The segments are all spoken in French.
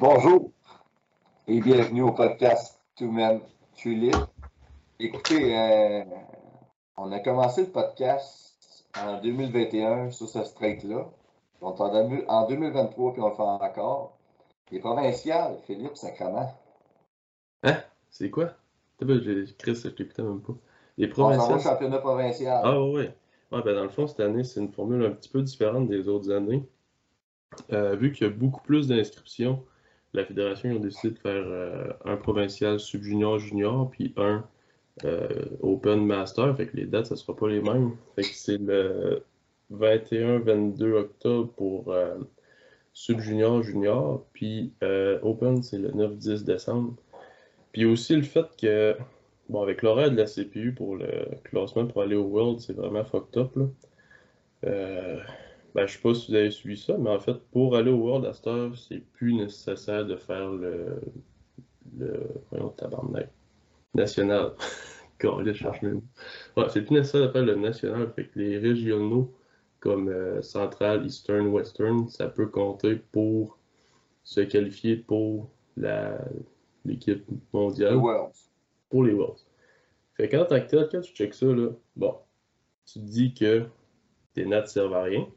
Bonjour et bienvenue au podcast Two Men Tulip. Écoutez, euh, on a commencé le podcast en 2021 sur ce strike-là. On en 2023 puis on le fait encore. Les provinciales, Philippe Sacrament. Hein? C'est quoi? Chris, je t'écoutais même pas. Les provinciales. On championnat provincial. Ah oui. Ouais, ben dans le fond, cette année, c'est une formule un petit peu différente des autres années. Euh, vu qu'il y a beaucoup plus d'inscriptions, la fédération a décidé de faire euh, un provincial sub-junior junior puis un euh, Open Master. Fait que les dates, ça sera pas les mêmes. Fait que c'est le 21-22 octobre pour sub-junior junior, puis Open, c'est le 9-10 décembre. Puis aussi le fait que, bon, avec l'horaire de la CPU pour le classement pour aller au World, c'est vraiment fucked up. Là. Ben, je sais pas si vous avez suivi ça, mais en fait, pour aller au World Star, c'est plus nécessaire de faire le. le voyons, tabarnak. National. Je cherche même. Ouais, c'est plus nécessaire de faire le national. Fait que les régionaux, comme euh, Central, Eastern, Western, ça peut compter pour se qualifier pour l'équipe mondiale. Les Worlds. Pour les Worlds. Fait qu'en tant que tel, quand tu checks ça, là, bon, tu te dis que tes nats servent à rien.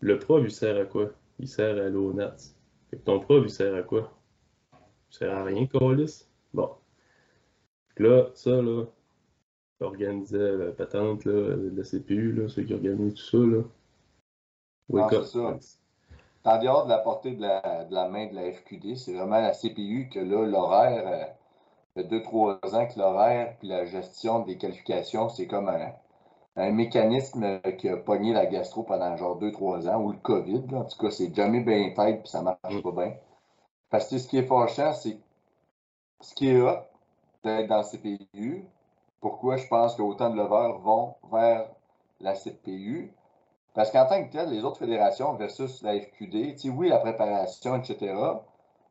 Le prof, il sert à quoi? Il sert à Nats. Fait que ton prof, il sert à quoi? Il sert à rien, Colis. Bon. là, ça, là, organisait la patente, là, la CPU, là, ceux qui organisent tout ça, là. Wake up. Ça. En dehors de la portée de la, de la, main de la FQD, c'est vraiment la CPU que là, l'horaire, euh, fait 2-3 ans que l'horaire puis la gestion des qualifications, c'est comme un, un mécanisme qui a pogné la gastro pendant genre 2-3 ans, ou le COVID. En tout cas, c'est jamais bien tête puis ça marche mm. pas bien. Parce que ce qui est fâchant, c'est ce qui est hot d'être dans la CPU. Pourquoi je pense qu'autant de leveurs vont vers la CPU? Parce qu'en tant que tel, les autres fédérations versus la FQD, oui, la préparation, etc.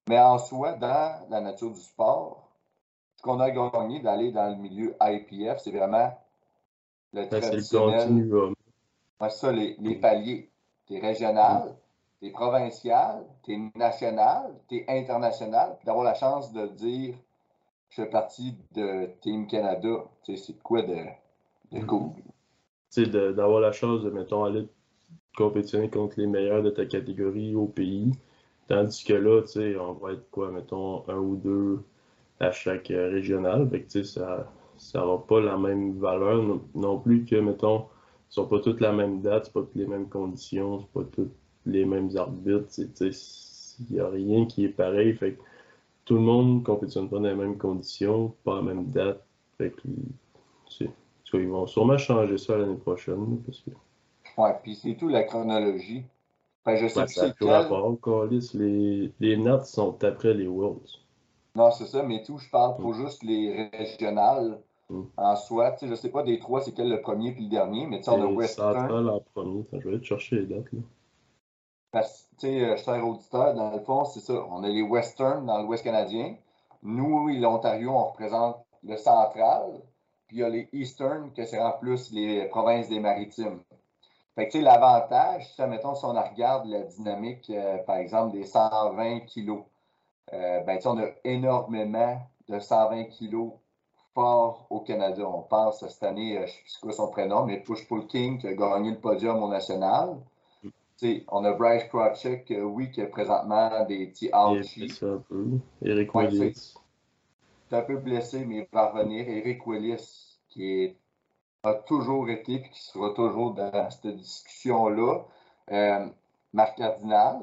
Mais en soi, dans la nature du sport, ce qu'on a gagné d'aller dans le milieu IPF, c'est vraiment le traditionnel. C'est ça, les, les paliers. T'es régional, t'es provincial, t'es national, t'es international, puis d'avoir la chance de dire je fais partie de Team Canada. C'est quoi de, de cool? Tu d'avoir la chance de, mettons, aller compétitionner contre les meilleurs de ta catégorie au pays. Tandis que là, tu sais, on va être quoi, mettons, un ou deux à chaque régional. Fait que, tu sais, ça, ça n'aura pas la même valeur non, plus que, mettons, ne sont pas toutes la même date, c'est pas toutes les mêmes conditions, c'est pas toutes les mêmes arbitres, il n'y a rien qui est pareil, fait que tout le monde ne compétitionne pas dans les mêmes conditions, pas à la même date, fait que, ils vont sûrement changer ça l'année prochaine, parce que... Ouais, puis c'est tout la chronologie. Enfin, je sais ça quel... rapport, les, les notes sont après les Worlds. Non, c'est ça, mais tout, je parle pour mm. juste les régionales. Mm. En soi, je ne sais pas des trois, c'est quel le premier puis le dernier, mais tu sais, on a Western. en premier. je vais aller te chercher les dates. Là. Parce que, tu sais, euh, cher auditeur, dans le fond, c'est ça. On a les Western dans l'Ouest canadien. Nous, l'Ontario, on représente le central. Puis il y a les Eastern, que c'est en plus les provinces des maritimes. Fait que, tu sais, l'avantage, mettons, si on regarde la dynamique, euh, par exemple, des 120 kilos, euh, ben, on a énormément de 120 kilos au Canada. On pense cette année, euh, je ne sais quoi son prénom, mais Push Pull King qui a gagné le podium au national. on a Bryce Krawczyk, euh, oui, qui a présentement des petits ouchies. Eric Willis. est un peu blessé, mais il va revenir. Eric Willis, qui a toujours été et qui sera toujours dans cette discussion-là. Euh, Marc Cardinal,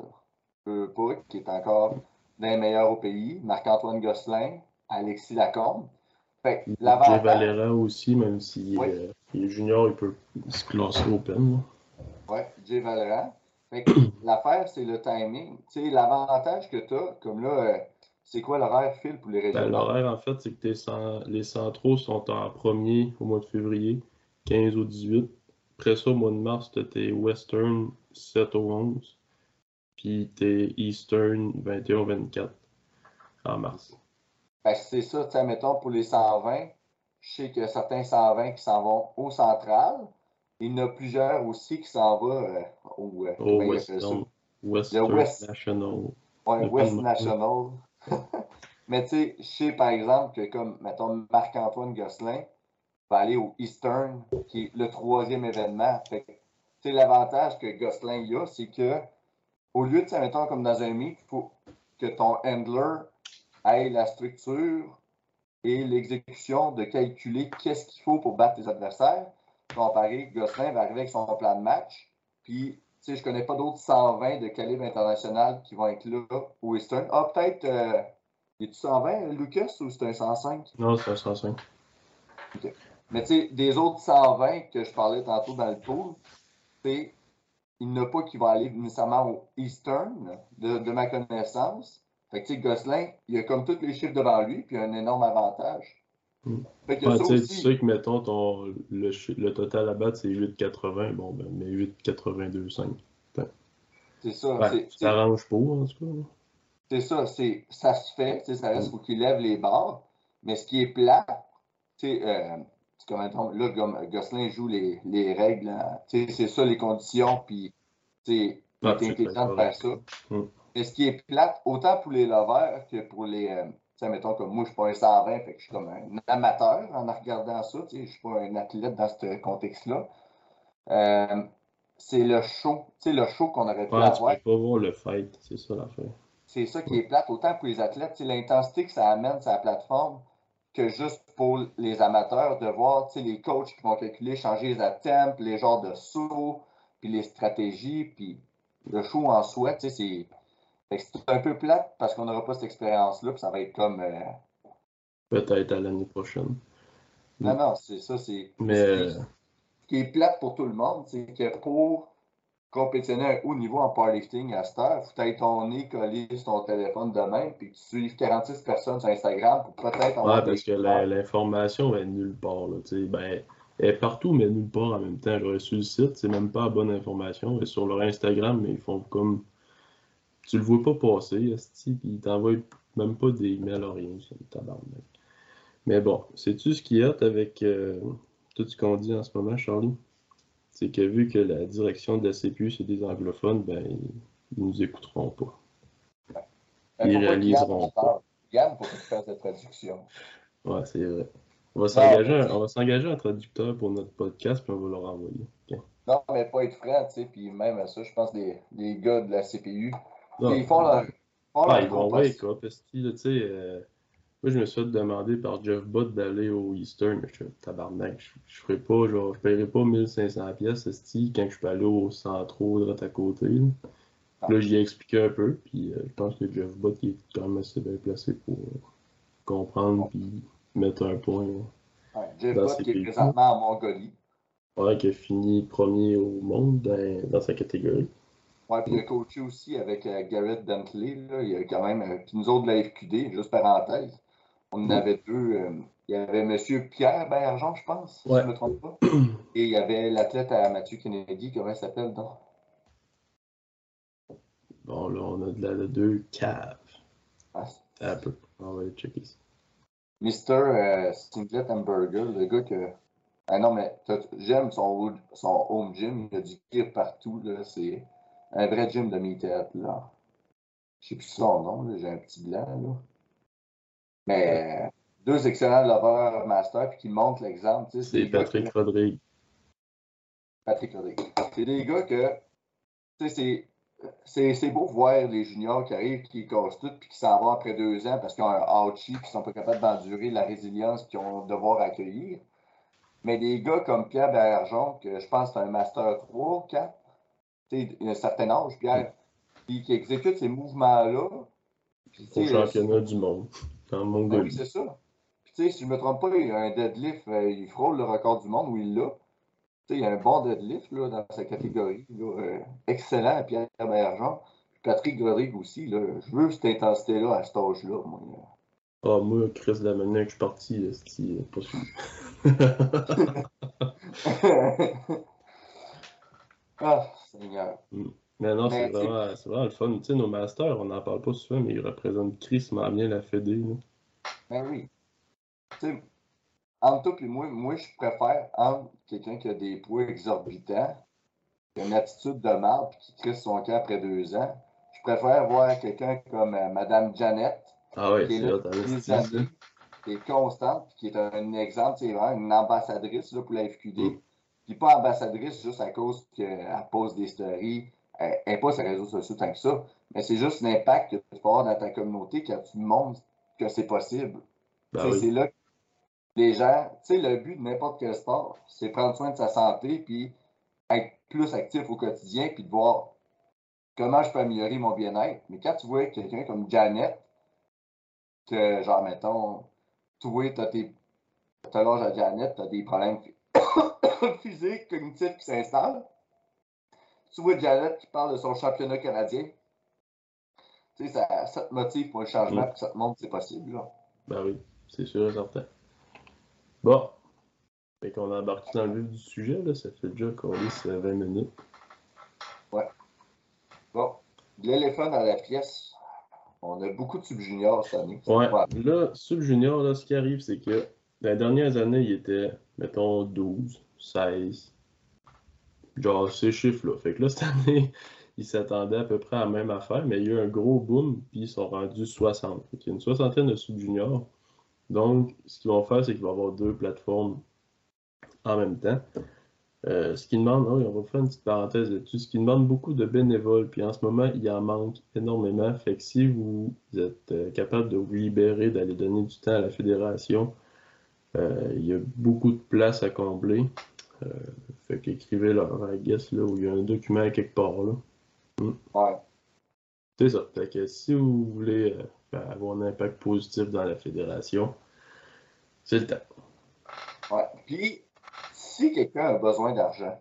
qui est encore d'un meilleur au pays. Marc-Antoine Gosselin, Alexis Lacombe. Fait Jay Valera aussi, même s'il euh, est junior, il peut se classer open. Oui, Jay Valera. l'affaire, c'est le timing. L'avantage que tu as, comme là, euh, c'est quoi l'horaire, Phil, pour les ben, régionaux? l'horaire, en fait, c'est que les centraux sont en premier au mois de février, 15 au 18. Après ça, au mois de mars, tu tes Western 7 au 11. Puis tes Eastern 21-24 en mars. Ben, c'est ça, tu mettons, pour les 120, je sais qu'il y a certains 120 qui s'en vont au central. Il y en a plusieurs aussi qui s'en vont euh, au, euh, Western, Western National. Ouais, West National. Mais tu sais, je sais par exemple que comme, mettons, Marc-Antoine Gosselin va aller au Eastern, qui est le troisième événement. Fait que, l'avantage que Gosselin a, c'est que au lieu de, mettons, comme dans un meet, il faut que ton handler ait la structure et l'exécution de calculer qu'est-ce qu'il faut pour battre tes adversaires. Comparé, Gosselin va arriver avec son plan de match, puis je ne connais pas d'autres 120 de calibre international qui vont être là au Eastern. Ah, peut-être. Euh, est-tu 120, Lucas, ou c'est un 105? Non, c'est un 105. OK. Mais tu sais, des autres 120 que je parlais tantôt dans le pool, il n'y en a pas qui vont aller nécessairement au Eastern, de, ma connaissance. Fait que tu sais, Gosselin, il a comme tous les chiffres devant lui, puis il a un énorme avantage. Hmm. Fait que Tu sais que, mettons, ton, le, le, total à battre, c'est 8,80. Bon, ben, mais 8,82,5. C'est ça. ça arrange pas, en tout cas. C'est ça. Ça se fait. Ça reste, faut qu'il lève les barres. Mais ce qui est plat, tu sais, euh, comme, là, Gosselin joue les, les règles. Hein. C'est ça les conditions. Puis, tu sais, intelligent de faire ça. Hmm. Mais ce qui est plate, autant pour les lovers que pour les. Euh, sais, mettons comme moi, je suis pas un 120, fait que je suis comme un amateur en regardant ça, tu sais, je suis pas un athlète dans ce contexte-là. Euh, c'est le show, tu sais, le show qu'on aurait pu avoir. Tu peux pas voir le fight, c'est ça l'affaire. C'est ça qui est plate, autant pour les athlètes, l'intensité que ça amène sur la plateforme, que juste pour les amateurs, de voir les coachs qui vont calculer, changer les attempts, les genres de sauts, puis les stratégies, puis le show en soi, c'est c'est un peu plate parce qu'on n'aura pas cette expérience-là, puis ça va être comme. Euh, Peut-être à l'année prochaine. Non, non, c'est ça. C'est, Mais... Ce qui est plate pour tout le monde, c'est que pour compétitionner à un haut niveau en powerlifting à cette heure, il faut être ton nez collé sur ton téléphone de même, puis tu suives 46 personnes sur Instagram pour peut-être Ouais, parce que l'information est nulle part. Là, ben, elle est partout, mais nulle part en même temps. J'aurais su le site, c'est même pas la bonne information. Et sur leur Instagram, mais ils font comme tu le vois pas passer, Esti, puis il t'envoie même pas des emails à rien, Mais bon, sais-tu ce qui est avec euh, tout ce qu'on dit en ce moment, Charlie? C'est que vu que la direction de la CPU, c'est des anglophones, ben, ils, nous écouteront pas. Ils réaliseront pas. Yann, pour traduction. Ouais, c'est vrai. On va s'engager un traducteur pour notre podcast, puis on va leur envoyer. Non, mais pas être franc, tu sais, puis même à ça, je pense les, les gars de la CPU, ils font leur. Ah, ils vont wake up, tu sais. Euh, moi, je me suis fait demander par Jeff Butt d'aller au Eastern, mais je suis tabarnak. Je, je ferai pas, genre, je paierai pas 1500 pièces, quand je peux aller au centro, droit à côté. Là, ah. là j'y ai expliqué un peu, puis euh, je pense que Jeff Butt est quand même assez bien placé pour euh, comprendre puis mettre un point. Ouais, Jeff Butt qui est présentement en Mongolie. Ouais, qui a fini premier au monde dans sa catégorie. Ouais, puis il a coaché aussi avec euh, Garrett Bentley. Là. Il y a quand même. Euh, puis nous autres de la FQD, juste parenthèse, on en avait deux. Euh, il y avait M. Pierre Bergeon, je pense, si je ne me trompe pas. Et il y avait l'athlète à Mathieu Kennedy, comment il s'appelle donc? Bon, là, on a de la deux caves. Ah, un peu. On va aller checker ça. Mr. Singlet Hamburger, le gars que. Ah non, mais j'aime son, son home gym. Il y a du gear partout. Là. C'est un vrai gym de meathead, là. Je sais plus son nom, j'ai un petit blanc, là. Mais deux excellents lovers master puis qui montrent l'exemple. C'est Patrick Rodrigue. Patrick Rodrigue. C'est des gars que, tu sais, c'est beau voir les juniors qui arrivent, qui cassent tout, puis qui s'en vont après deux ans parce qu'ils ont un ouchie, puis qu'ils sont pas capables d'endurer la résilience qu'ils ont devoir accueillir. Mais des gars comme Pierre Bergeron, que je pense que c'est un Master 3, 4, il a un certain âge, Pierre, puis qui exécute ces mouvements-là. Au championnat du monde, dans mon ben Oui, c'est ça. Puis, tu sais, si je ne me trompe pas, il a un deadlift, euh, il frôle le record du monde où il l'a. Tu sais, il y a un bon deadlift là, dans sa catégorie. Là, euh, excellent, Pierre Bergeron. Patrick Rodrigue aussi. Là, je veux cette intensité-là à cet âge-là. Moi. Ah, moi, Chris, la manière que je suis parti, c'est pas sûr. ah, Seigneur. Mm. Mais non, c'est vraiment, vraiment, le fun. Tu sais, nos masters, on n'en parle pas souvent, mais ils représentent tristement bien la Fédé. Là. Ben oui. Tu sais, entre toi et moi, moi, je préfère entre quelqu'un qui a des poids exorbitants, qui a une attitude de mal, puis qui crisse son camp après deux ans. Je préfère voir quelqu'un comme euh, Madame Janet, ah qui est là depuis qui est constante, qui est un, exemple, c'est vraiment une ambassadrice là, pour la FQD. Mm. Puis pas ambassadrice juste à cause qu'elle pose des stories. Elle n'est pas sur les réseaux sociaux tant que ça, mais c'est juste l'impact que tu peux avoir dans ta communauté quand tu montres que c'est possible. Ben c'est là que les gens, tu sais, le but de n'importe quel sport, c'est prendre soin de sa santé, puis être plus actif au quotidien, puis de voir comment je peux améliorer mon bien-être. Mais quand tu vois quelqu'un comme Janet, que genre, mettons, tu as tes. Tu l'âge à Janet, tu as des problèmes physiques, cognitifs qui s'installent. Tu vois Janet qui parle de son championnat canadien. Tu sais, ça, ça, te motive pour le changement, mm. puis ça te montre que c'est possible. Là. Ben oui, c'est sûr et certain. Bon. Fait qu'on a embarqué dans le vif du sujet, là. Ça fait déjà qu'on est 20 minutes. Ouais. Bon. L'éléphant dans la pièce. On a beaucoup de sub-juniors cette année. Ouais. Là, sub-junior, là, ce qui arrive, c'est que dans les dernières années, il était, mettons, 12, 16. Genre, ces chiffres-là. Fait que là, cette année, ils s'attendaient à peu près à la même affaire, mais il y a eu un gros boom, puis ils sont rendus 60. il y a une soixantaine de sub-juniors. Donc, ce qu'ils vont faire, c'est qu'ils vont avoir deux plateformes en même temps. Euh, ce qui demande, oui, on va faire une petite parenthèse là-dessus, ce qui demande beaucoup de bénévoles, puis en ce moment, il en manque énormément. Fait que si vous êtes euh, capable de vous libérer, d'aller donner du temps à la fédération, il y a beaucoup de place à combler. fait qu'écrivez leur I guess, là, où il y a un document quelque part. Là. Hmm. Ouais. C'est ça. Fait que si vous voulez avoir un impact positif dans la fédération, c'est le temps. Ouais. Puis, si quelqu'un a besoin d'argent,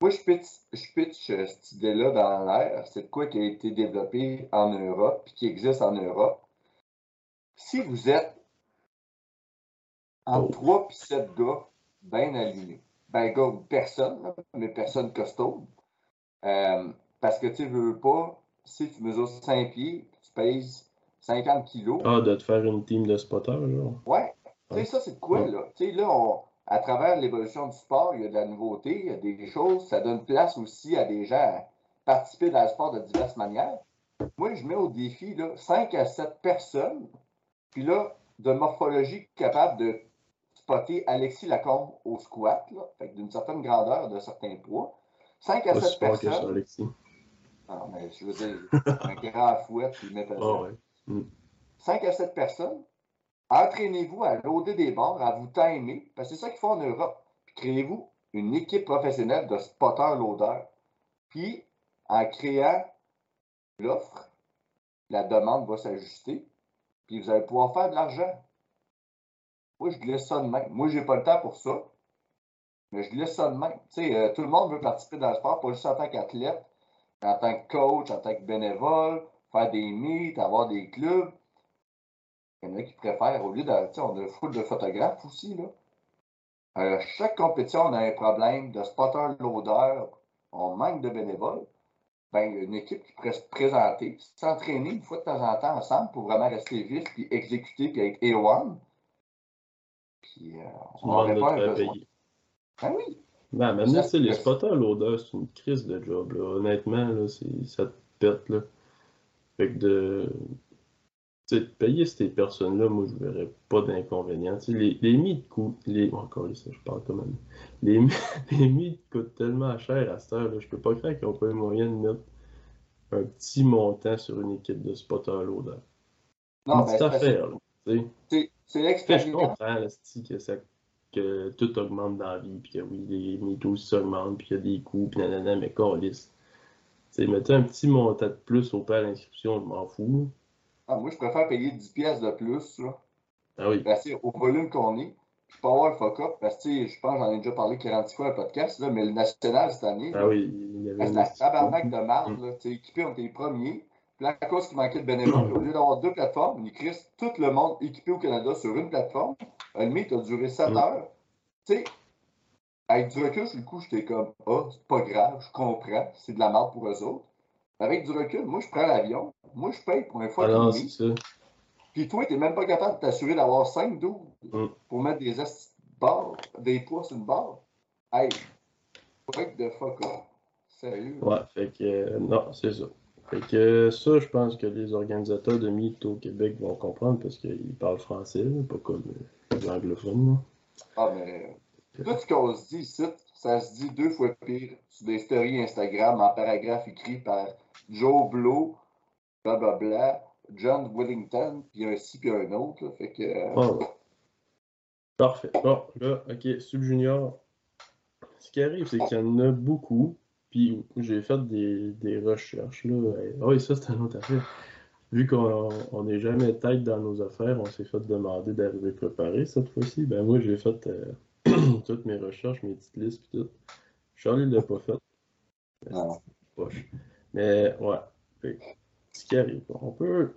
moi, je pitch, je pitch euh, cette idée-là dans l'air. C'est de quoi qui a été développé en Europe puis qui existe en Europe. Si vous êtes en 3 puis 7 gars bien alignés, ben gars ou personne, mais personne costaud, euh, parce que tu veux pas, si tu mesures 5 pieds, tu pèses 50 kilos. Ah, de te faire une team de spotters, genre. Ouais. Tu sais, ça, c'est de quoi, là? Tu sais, là, on, à travers l'évolution du sport, il y a de la nouveauté, il y a des choses, ça donne place aussi à des gens à participer dans le sport de diverses manières. Moi, je mets au défi là, 5 à 7 personnes, puis là, de morphologie capable de spotter Alexis Lacombe au squat, d'une certaine grandeur, de certains poids. 5 à 7 personnes. Alexis. Non, mais je veux dire, un grand fouet, puis met 5 à 7 personnes, Entraînez-vous à loader des barres, à vous timer, parce que c'est ça qu'il faut en Europe. Puis créez-vous une équipe professionnelle de spotters-loaders. Puis, en créant l'offre, la demande va s'ajuster, puis vous allez pouvoir faire de l'argent. Moi, je glisse ça de même. Moi, je n'ai pas le temps pour ça, mais je glisse ça de même. Tu sais, euh, tout le monde veut participer dans le sport, pas juste en tant qu'athlète, en tant que coach, en tant que bénévole, faire des meets, avoir des clubs. Il y en a qui préfèrent, au lieu de. On a de photographes aussi. Là. Euh, chaque compétition, on a un problème de spotter loader, on manque de bénévoles. Ben, une équipe qui pourrait se présenter, s'entraîner une fois de temps en temps ensemble pour vraiment rester vif, puis exécuter, puis être A1. Puis, euh, on n'aurait pas un besoin. Ben oui. Ben, maintenant, c'est les spotters loader, c'est une crise de job. Là. Honnêtement, là, ça te pète. Là. Fait que de, sais, payer ces personnes-là, moi, je ne verrais pas d'inconvénient. Les, les mythes coûtent. Les, encore ça, je parle quand même. Les, les mythes coûtent tellement cher à cette heure, là, je peux pas croire qu'ils n'ont pas eu moyen de mettre un petit montant sur une équipe de spotter loader. Non, une petite affaire, C'est l'expérience. Je comprends, que, ça, que tout augmente dans la vie, puis que oui, les mythes aussi augmentent, puis qu'il y a des coûts, puis nanana, mais lisse. Mettez un petit montant de plus au père d'inscription, je m'en fous. Ah, moi, je préfère payer 10 pièces de plus, là. Ah oui. Parce au volume qu'on est, puis pas avoir le fuck-up, parce que, je pense, j'en ai déjà parlé 46 fois le podcast, là, mais le national cette année, ah oui, il y avait c'est la tabarnak de marde, là. Tu équipé, on était les premiers. Puis à cause qu'il manquait de bénévoles, au lieu d'avoir deux plateformes, on écrit tout le monde équipé au Canada sur une plateforme. Le mythe a duré 7 mm. heures. Tu sais, avec du recul, sur le coup, j'étais comme, ah, oh, c'est pas grave, je comprends, c'est de la merde pour eux autres. Avec du recul, moi, je prends l'avion, moi, je paye pour un fois ah c'est ça. Puis toi, tu n'es même pas capable de t'assurer d'avoir 5 12 mm. pour mettre des barres, des poids sur une barre. Hey, break the fuck. Sérieux? Ouais, fait que euh, non, c'est ça. Fait que ça, je pense que les organisateurs de Meet au Québec vont comprendre parce qu'ils parlent français, pas comme les anglophones. Ah, mais tout ce qu'on se dit ici, ça se dit deux fois pire sur des stories Instagram en paragraphe écrit par Joe Blow, blablabla, John Wellington, puis un ci puis un autre. fait que. Ah, Parfait. Bon, là, ok, Subjunior. Ce qui arrive, c'est qu'il y en a beaucoup. Puis j'ai fait des, des, recherches. Là. Ah oui, ça, c'est un autre affaire. Vu qu'on n'est jamais tête dans nos affaires, on s'est fait demander d'arriver préparé cette fois-ci. Ben moi, j'ai fait euh, toutes mes recherches, mes petites listes, puis tout. Charlie ne l'a pas fait. Non. Poche. Mais ouais. ce qui arrive, on peut.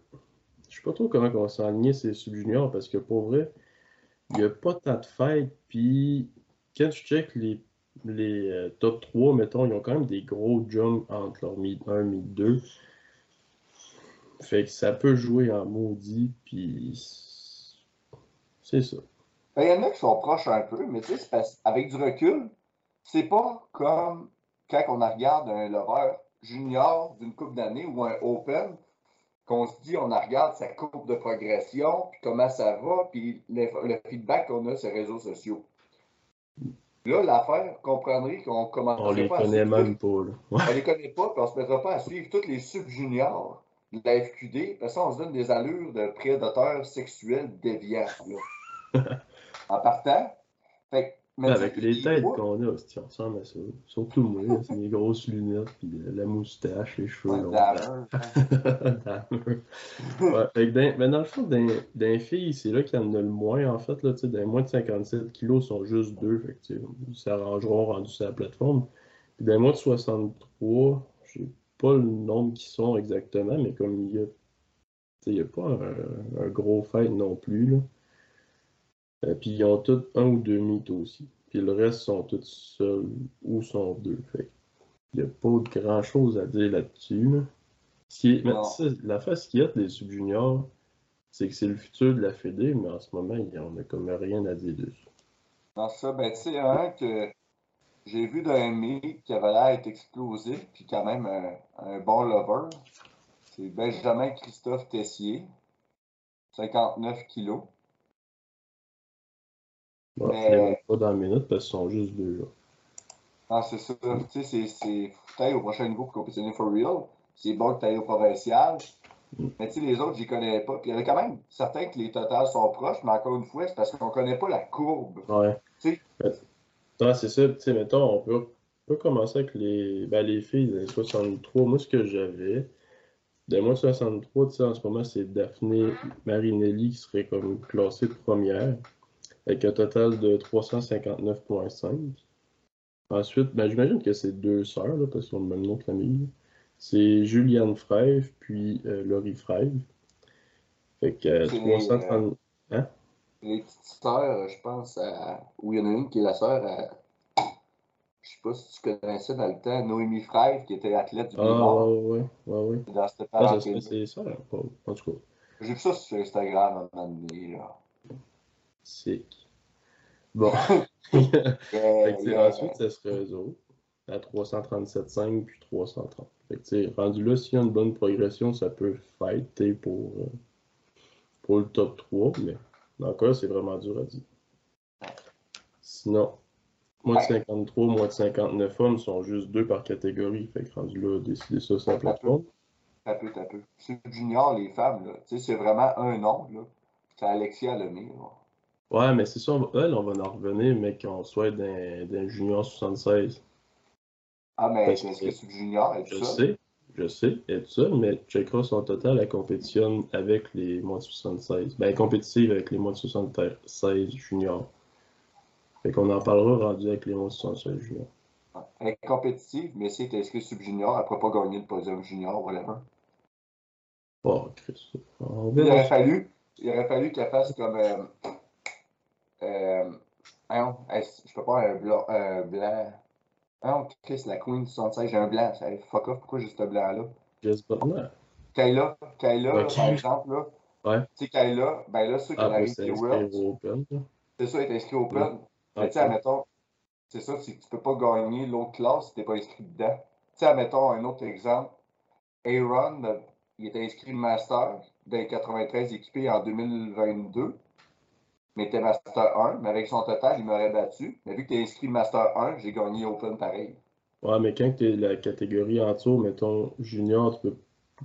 Je sais pas trop comment on va s'enligner ces subjuniors parce que pour vrai, il n'y a pas tant de fêtes. Puis quand je check les, les euh, top 3, mettons, ils ont quand même des gros jumps entre leur mid 1 mid 2. Fait que ça peut jouer en maudit, puis c'est ça. Ben, il y en a qui sont proches un peu, mais tu sais, avec du recul, c'est pas comme quand on regarde un lover junior d'une coupe d'années ou un open, qu'on se dit, on regarde sa courbe de progression, puis comment ça va, puis le, feedback qu'on a sur les réseaux sociaux. Là, l'affaire, comprendrait qu'on commence On les connaît même pas. Là. On les connaît pas, puis on se mettra pas à suivre tous les sub-juniors de la FQD, parce qu'on se donne des allures de prédateurs sexuels déviants. en partant, fait avec les têtes qu'on a, on ressemble à ça? Surtout moi, c'est mes grosses lunettes, puis la moustache, les cheveux longs. mais dans le fond, d'un fille, c'est là qu'il y en a le moins, en fait. Là, d'un moins de 57 kilos, sont juste deux. Fait que, ils s'arrangeront rendu sur la plateforme. Puis d'un moins de 63, je sais pas le nombre qui sont exactement, mais comme il y a, il n'y a pas un, un, gros fait non plus. Là. Euh, puis ils ont tous un ou deux mythes aussi. Puis le reste sont tous seuls ou sont deux. Fait il n'y a pas grand chose à dire là-dessus. la face qu'il y a des subjuniors, c'est que c'est le futur de la Fédé, mais en ce moment, il n'y en a comme rien à dire dessus. Non, ça, ben, tu sais, un que j'ai vu d'un mythe qui avait l'air d'être explosif, puis quand même un, bon lover, c'est Benjamin Christophe Tessier, 59 kilos. Bon, mais... pas dans la minute parce qu'ils sont juste deux. Là. Ah, c'est ça. Tu sais, c'est peut-être au prochain niveau pour compétitionner for real. C'est bon que tu ailles au provincial. Mm. Mais tu sais, les autres, je les connais pas. Puis il y en a quand même certains que les totals sont proches, mais encore une fois, c'est parce qu'on connaît pas la courbe. Ouais. Tu sais. c'est ça. Tu sais, mettons, on peut, on peut commencer avec les, ben, les filles des 63. Moi, ce que j'avais, de moi 63, tu sais, en ce moment, c'est Daphné Marinelli qui serait comme classée première avec un total de 359,5. Ensuite, ben, j'imagine que c'est deux sœurs, là, parce qu'ils ont le même nom de famille. C'est Juliane Frève, puis euh, Laurie Frève. Fait que 330. Euh, hein? Les petites sœurs, je pense, à... où il y en a une qui est la sœur à. Je sais pas si tu connaissais dans le temps, Noémie Frève, qui était athlète du Ah, ouais, ouais, ouais. Dans cette ah, c'est ça, en tout cas. J'ai vu ça sur Instagram à un moment donné, là. Sick. Bon. ensuite, ça serait eux autres, à 337,5 puis 330. Fait que, rendu là, s'il y a une bonne progression, ça peut fighter pour, euh, pour le top 3, mais encore, c'est vraiment dur à dire. Sinon, moins de 53, moins de 59 hommes sont juste deux par catégorie. Fait que rendu là, décider ça sur la plateforme. Un peu, un peu. C'est junior, les femmes, là. c'est vraiment un nom, là. C'est Alexia Lemire. Ouais, mais c'est ça, on va, elle, on va en revenir, mais qu'on soit d'un junior 76. Ah, mais est-ce que c'est junior et tout je sais, je sais, et tout ça, mais checkera son total, elle compétitionne avec les moins de 76. Ben, elle compétitive avec les moins de 76 juniors. Fait qu'on en parlera rendu avec les moins de 76 juniors. Elle est compétitive, mais si elle est inscrite sub-junior, elle ne pourra pas gagner le podium junior, whatever. Oh, Christ. Il aurait fallu, il aurait fallu qu'elle fasse comme. Euh, euh, je peux pas un blanc. Un blanc. Non, Chris, la Queen 76, j'ai un blanc. Fuck off, pourquoi j'ai ce blanc-là? Just Butler. Kayla, Kayla, par exemple, là. Ouais. Tu sais, Kayla, ben là, ceux qui ah, arrivent au World. C'est ça, est inscrit au Open. Mais tu sais, admettons, c'est ça, tu peux pas gagner l'autre classe si t'es pas inscrit dedans. sais, mettons un autre exemple. Aaron, il était inscrit master des 93 équipés en 2022, mais était master 1, mais avec son total, il m'aurait battu. Mais vu que tu es inscrit master 1, j'ai gagné Open pareil. Ouais, mais quand tu es la catégorie en dessous, mettons junior, tu peux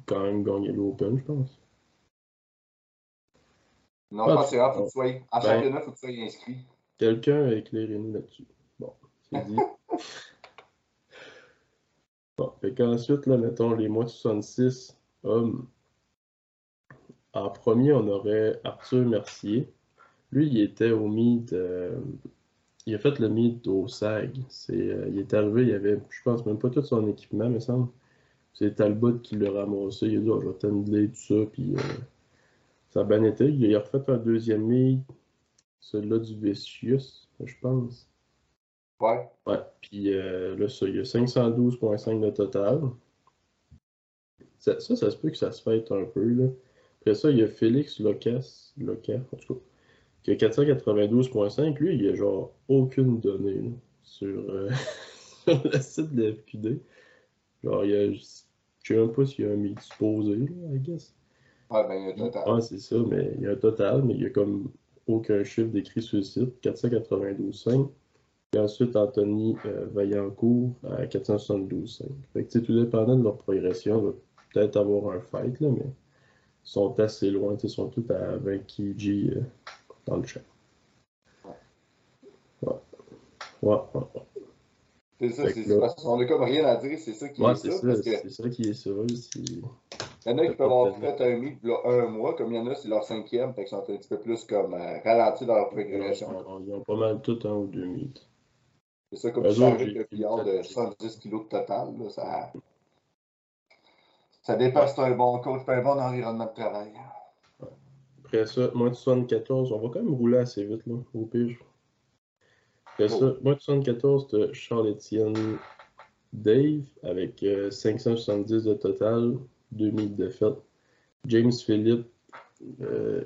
quand même gagner l'Open, je pense. Non, pense que c'est rare, faut que tu sois. En ben, championnat, il faut que tu sois inscrit. Quelqu'un a éclairé nous là-dessus. Bon, c'est dit. bon, fait qu'ensuite, là, mettons les mois de 66 hommes. En premier, on aurait Arthur Mercier. Lui, il était au meet. Euh, il a fait le meet au SAG. Euh, il est arrivé, il avait, je pense, même pas tout son équipement, me semble. C'est Talbot qui l'a ramassé. Il a dit, oh, je vais t'enlever tout ça. Puis euh, ça a bien été. Il a refait un deuxième meet, celui-là du Vicious, je pense. Ouais. Ouais. Puis là, ça, il y a 512,5 de total. Ça, ça, se peut que ça se fête un peu. Là. Après ça, il y a Félix Locas, Locas, en tout cas, qui a 492.5. Lui, il n'y a genre aucune donnée sur, euh, sur, le site de FQD. Genre, il y a, je sais même pas s'il y a un mythe supposé, I guess. Ouais, ben, il y a un total. Ah, c'est ça, mais il y a un total, mais il y a comme aucun chiffre décrit sur le site. 492.5. Et ensuite, Anthony euh, Vaillancourt à 472.5. Fait que, tout dépendant de leur progression, peut-être avoir un fight, là, mais ils sont assez loin. Ils sont tous à 20 kg euh, dans le chat. Ouais. Ouais, ouais, C'est ça, c'est ça. On n'a comme rien à dire, c'est ça qui est, ça. C'est ça qui est ça. Il y en a qui peuvent avoir fait un mythe un mois, comme il y en a, c'est leur cinquième, fait qu'ils sont un petit peu plus comme euh, ralentis dans leur progression. Ils ont, pas mal tout un ou deux mythes. C'est ça, comme tu avec un client de 110 kg de total, là, ça. Ça dépasse un bon coach, un bon environnement de travail. Après ça, moins de 74, on va quand même rouler assez vite, là, au pige. Après ça, moins de 74 de Charles-Étienne Dave, avec 570 euh, de total, 2000 de défaites. James Philippe, euh,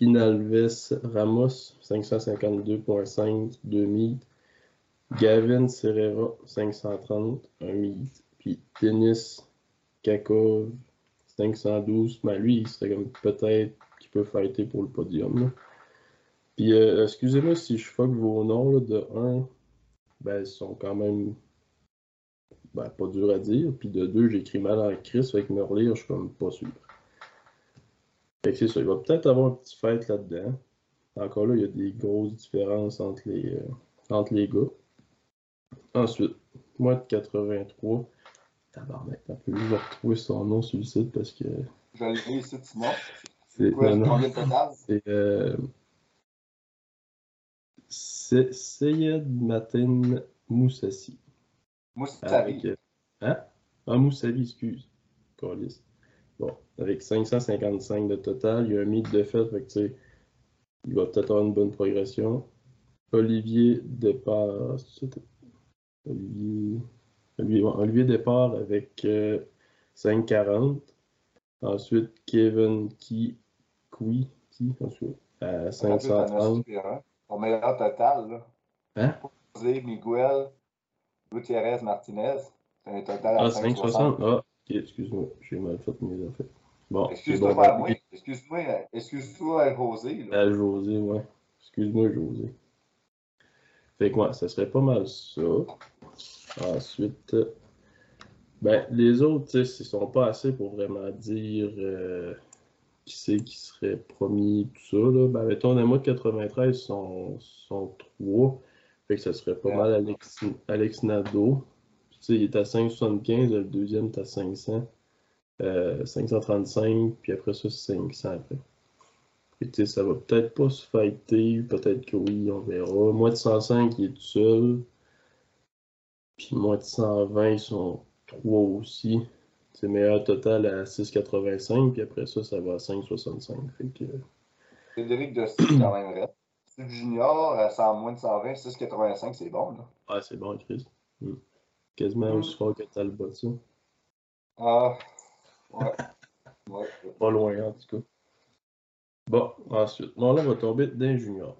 Inalves Ramos, 552.5, 2000. Gavin Serrera, 530, 1 mythe. Puis Denis Kakov, 512. Ben lui, il serait comme peut-être qu'il peut fighter pour le podium. Puis euh, excusez-moi si je fuck vos noms là, de 1, ben ils sont quand même ben, pas dur à dire. Puis de 2, j'écris mal en Chris avec me relire, je suis comme pas sûr. Fait que c'est ça, il va peut-être avoir un petit fight là-dedans. Encore là, il y a des grosses différences entre les, euh, entre les gars. Ensuite, moi de 83. Tabarnak, un peu, retrouver son nom sur le site parce que. Je le ici, Simon. C'est C'est. Euh, Seyed Matin Moussassi. Moussavi. Euh, hein? Ah, Moussavi, excuse. Bon, avec 555 de total, il y a un mythe de fait, fait que tu sais, il va peut-être avoir une bonne progression. Olivier Départ, Olivier, Olivier, Départ avec 5,40. Euh, ensuite, Kevin Ki, Qui, qui ensuite, à 530. Ton meilleur total, là. Hein? José Miguel Gutiérrez Martinez. C'est un total à ah, 560. Ah, ok, excuse-moi, j'ai mal fait mes affaires. Bon, excuse-moi, bon, moi, excuse-moi, excuse-toi, José. Là. À José, ouais. Excuse-moi, José. Fait que ouais, ça serait pas mal ça. Ensuite, ben, les autres, tu sais, ils sont pas assez pour vraiment dire euh, qui c'est qui serait premier, tout ça. Là. Ben, mettons, les mois de 93 sont, sont trois. Fait que ça serait pas mal Alex, Alex. Tu sais, il est à 5,75, le deuxième est à 500. Euh, 535, puis après ça, c'est 500 après. Et tu sais, ça va peut-être pas se fighter, peut-être que oui, on verra. Moins de 105, il est tout seul. Puis moins de 120, ils sont 3 aussi. C'est meilleur total à 6,85, puis après ça, ça va à 5,65. Fait que... Frédéric Dosti, quand même reste. Steve Junior, à moins de 120, 6,85, c'est bon, là. Ouais, c'est bon, Chris. Hmm. Quasiment aussi fort que Talbot, ça. Ah, ouais. ouais. Pas loin, en tout cas. Bon, ensuite, bon, là, on va tomber d'un junior.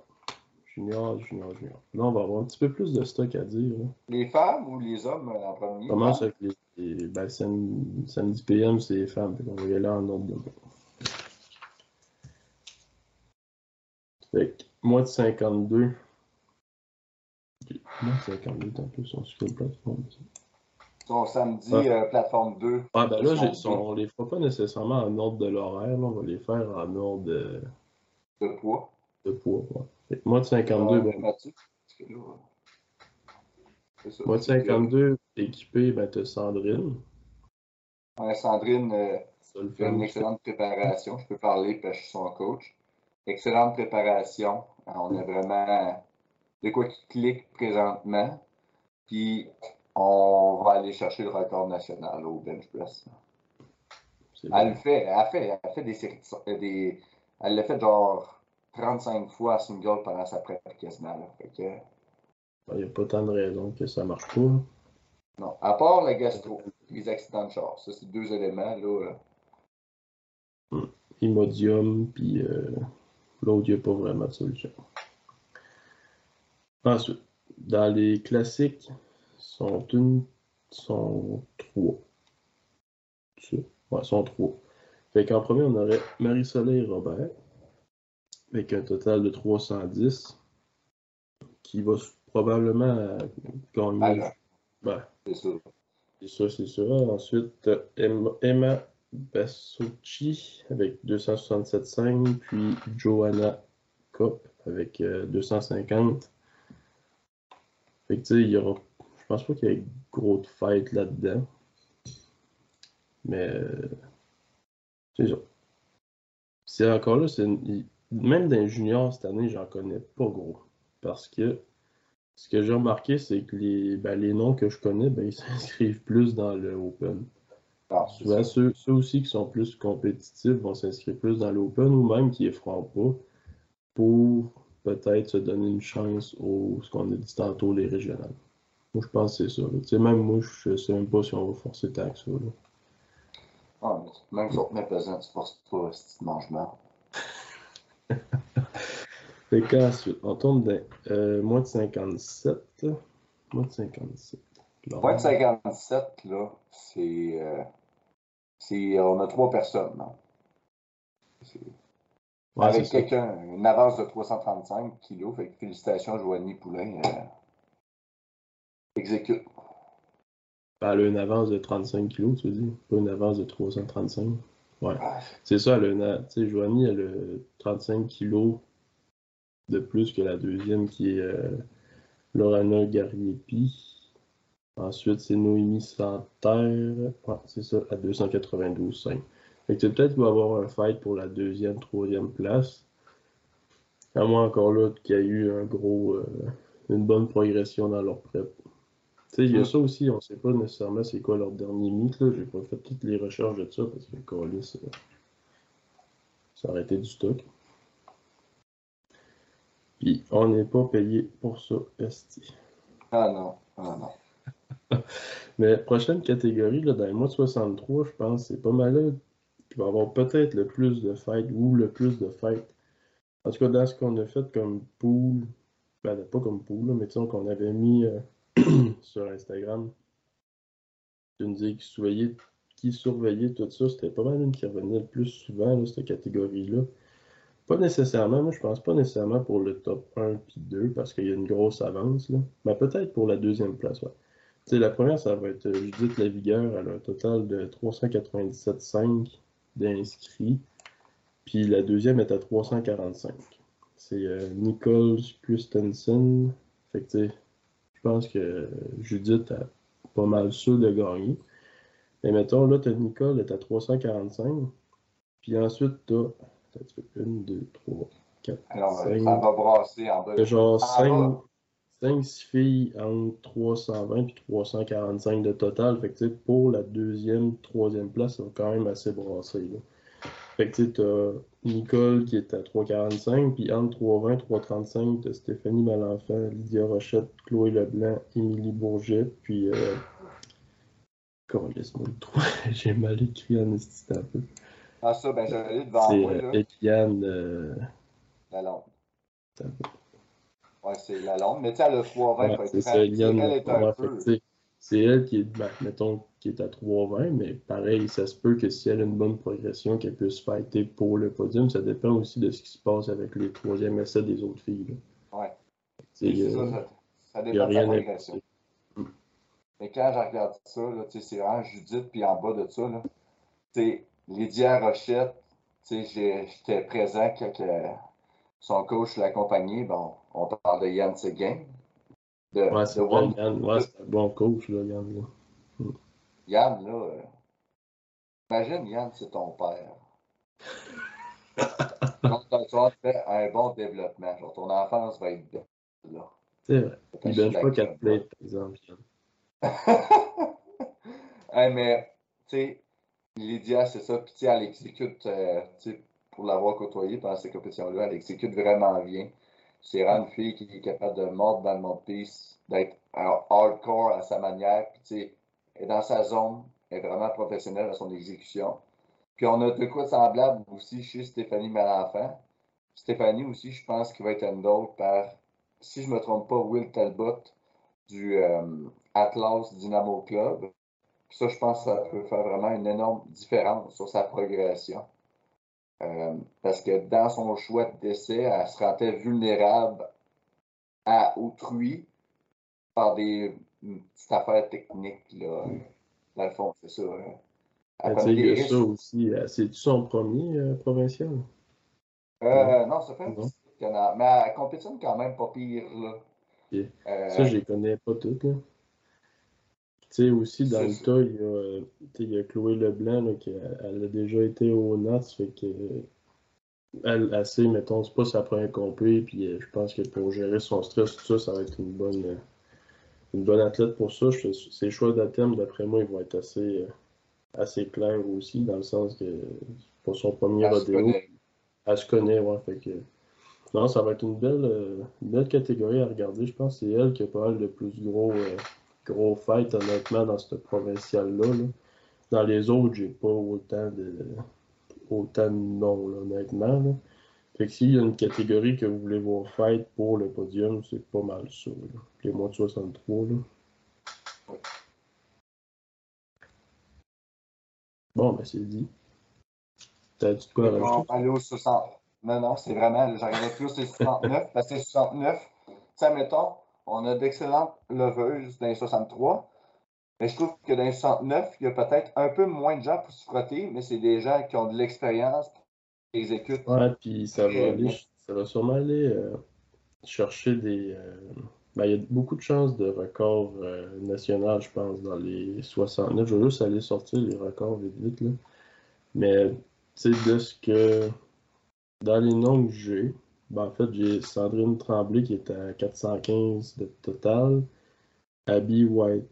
Junior, junior, junior. Là, on va avoir un petit peu plus de stock à dire. Les femmes ou les hommes en premier? Comment ça les, les ben, samedi, PM, c'est les femmes. On va y aller en ordre de Fait que moins de 52. Moins de 52, tant plus, on sur quelle plateforme Son samedi, euh, plateforme 2. Ah, ben là, on les fera pas nécessairement en ordre de l'horaire, on va les faire en ordre de. De poids. De poids, ouais. Moins de 52, ben. Moi de 52, équipé, ben, tu as Sandrine. Ouais, Sandrine euh, fait une excellente préparation. Je peux parler parce que je suis son coach. Excellente préparation. On a vraiment de quoi qui clique présentement. Puis on va aller chercher le record national au bench press. Elle le fait, elle fait, elle fait des séries, des, elle l'a fait genre 35 fois à single pendant sa pratique quasiment. Fait que, il n'y a pas tant de raisons que ça marche pas. Non, à part la gastro, les accidents de char. Ça, c'est deux éléments. là. Hmm. Imodium, puis euh, l'autre, il n'y a pas vraiment de solution. Ensuite, dans les classiques, sont une, sont trois. Ouais, sont trois. Fait qu'en premier, on aurait Marie-Soleil Robert, avec un total de 310, qui va probablement gagner. Ben, c'est ça. C'est ça, c'est ça. Ensuite, Emma Bassucci avec 267,5, puis Joanna Kopp avec 250. Euh, fait que tu sais, il y aura. Je pense pas qu'il y ait gros de fête là-dedans. Mais euh, c'est ça. C'est encore là, c'est même d'un junior cette année, j'en connais pas gros. Parce que ce que j'ai remarqué, c'est que les, ben, les noms que je connais, ben, ils s'inscrivent plus dans le Open. Ah, Souvent, ceux, aussi qui sont plus compétitifs vont s'inscrire plus dans l'Open ou même qui ne feront pas pour peut-être se donner une chance au ce qu'on a dit tantôt, les régionales. Moi, je pense que c'est ça. Même moi, je ne sais même pas si on va forcer tant que ça. Là. Ah, même si on te met pesant, tu forces pas si tu manges mal. Fait qu'ensuite, on tombe dans euh, moins de 57. Moins de 57. moins de 57, là, c'est. Euh, on a trois personnes, non? Avec quelqu'un, une avance de 335 kilos. Fait que félicitations, Joanie Poulain. Euh, exécute. Ben, elle a une avance de 35 kilos, tu dis? Pas une avance de 335. Ouais. C'est ça, une, Joanie, a 35 kilos de plus que la deuxième qui est euh, Lorana Gariepi. Ensuite, c'est Noémie Santerre. Ouais, c'est ça, à 292,5. Fait que peut-être qu'il va y avoir un fight pour la deuxième, troisième place. À moins encore là qu'il y a eu un gros, euh, une bonne progression dans leur prep. Tu sais, il y a ça aussi, on ne sait pas nécessairement c'est quoi leur dernier mythe. Là. J'ai pas fait toutes les recherches de ça parce que le ça, ça aurait été du stock. Puis on n'est pas payé pour ça, Esti. Ah non, ah non. Mais prochaine catégorie, là, dans les mois de 63, je pense, c'est pas mal là qui va avoir peut-être le plus de fêtes ou le plus de fêtes. En tout cas, dans ce qu'on a fait comme pool, ben pas comme pool, là, mais disons qu'on avait mis euh, sur Instagram, tu nous dis qui surveillait, tout ça, c'était pas mal une qui revenait le plus souvent, cette catégorie-là. Pas nécessairement, moi je pense pas nécessairement pour le top 1 puis 2 parce qu'il y a une grosse avance. Mais peut-être pour la deuxième place. La première, ça va être euh, Judith Lavigueur. Elle a un total de 397,5 d'inscrits. Puis la deuxième est à 345. C'est euh, Nicole Christensen. Fait je pense que Judith a pas mal sûr de gagner. Mais mettons, là, as Nicole est à 345. Puis ensuite, tu as 1, 2, 3, 4, Alors, 5. Ça va brasser en bas. Genre 5, 5, 6 filles entre 320 et 345 de total. Fait que pour la deuxième, troisième place, ça va quand même assez brasser. Là. Fait que tu as Nicole qui est à 3,45, puis entre 3,20 et 3,35, tu as Stéphanie Malenfant, Lydia Rochette, Chloé Leblanc, Émilie Bourget, puis. Euh... Laisse-moi le trou, j'ai mal écrit en un peu. Ah, ça, ben, j'allais devant moi. C'est Etienne. Euh... Lalonde. Ouais, c'est la longue. Mais tu sais, elle a 3,20. c'est ça, Yann, elle est un peu... C'est elle qui est, ben, mettons, qui est à 3,20, mais pareil, ça se peut que si elle a une bonne progression, qu'elle puisse fighter pour le podium. Ça dépend aussi de ce qui se passe avec les troisièmes essais des autres filles. C'est euh, ça, ça, dépend de la progression. Mais quand je regarde ça, c'est vraiment Judith, puis en bas de ça, là, Lydia Rochette, j'étais présent quand son coach l'accompagnait. Bon, on parle de Yann Seguin. De, ouais, c'est Yann. Ouais, un bon coach, là, Yann. Là. Hmm. Yann, là, euh, imagine Yann, c'est ton père. Donc, tu vas faire un bon développement. Genre, ton enfance va être là. C'est vrai. Il ne bench pas quatre plates, par exemple. hey, mais, tu sais, Lydia, c'est ça. Puis, elle exécute, euh, pour l'avoir côtoyée pendant ces compétitions-là, elle exécute vraiment bien. C'est vraiment une fille qui est capable de mordre dans le monde piece, d'être hardcore à sa manière. Puis, elle est dans sa zone, elle est vraiment professionnelle à son exécution. Puis, on a de quoi de semblable aussi chez Stéphanie Malenfant. Stéphanie aussi, je pense qu'il va être handled par, si je ne me trompe pas, Will Talbot du euh, Atlas Dynamo Club ça, je pense que ça peut faire vraiment une énorme différence sur sa progression. Euh, parce que dans son choix de décès, elle se rendait vulnérable à autrui par des petites affaires techniques. Là. Dans le fond, c'est ça. Hein. Elle il y a ça aussi. Euh, C'est-tu son premier euh, provincial? Euh, non, ça fait un petit Mais elle compétitionne quand même pas pire. Là. ça, je les connais pas toutes. Là. Tu sais, aussi, dans le tas, il y, a, il y a Chloé Leblanc, là, qui elle a déjà été au Nats, fait que elle, elle sait, mettons, c'est pas sa première compé, puis euh, je pense que pour gérer son stress, tout ça, ça va être une bonne, euh, une bonne athlète pour ça. Je, ses choix d'athème, d'après moi, ils vont être assez, euh, assez clairs aussi, dans le sens que pour son premier rodéo, elle se connaît, ouais, fait que non, ça va être une belle, une belle catégorie à regarder. Je pense que c'est elle qui a pas mal de plus gros gros fight, honnêtement, dans cette provinciale-là. Dans les autres, j'ai pas autant de autant de noms, honnêtement. Là. Fait que s'il y a une catégorie que vous voulez voir fight pour le podium, c'est pas mal ça. Les mois de 63. Là. Bon, ben c'est dit. T'as dit quoi aller au 60. Non, non, c'est vraiment, j'arrivais plus les 69, parce que 69, ça mettons, on a d'excellentes leveuses dans les 63. Mais je trouve que dans les 69, il y a peut-être un peu moins de gens pour se frotter, mais c'est des gens qui ont de l'expérience, qui exécutent. Ouais, puis ça va, aller, ça va sûrement aller euh, chercher des. Euh, ben, il y a beaucoup de chances de records euh, national, je pense, dans les 69. Je vais juste aller sortir les records vite, vite. Là. Mais, tu sais, de ce que. Dans les noms que j'ai, ben, en fait, j'ai Sandrine Tremblay qui est à 415 de total. Abby White.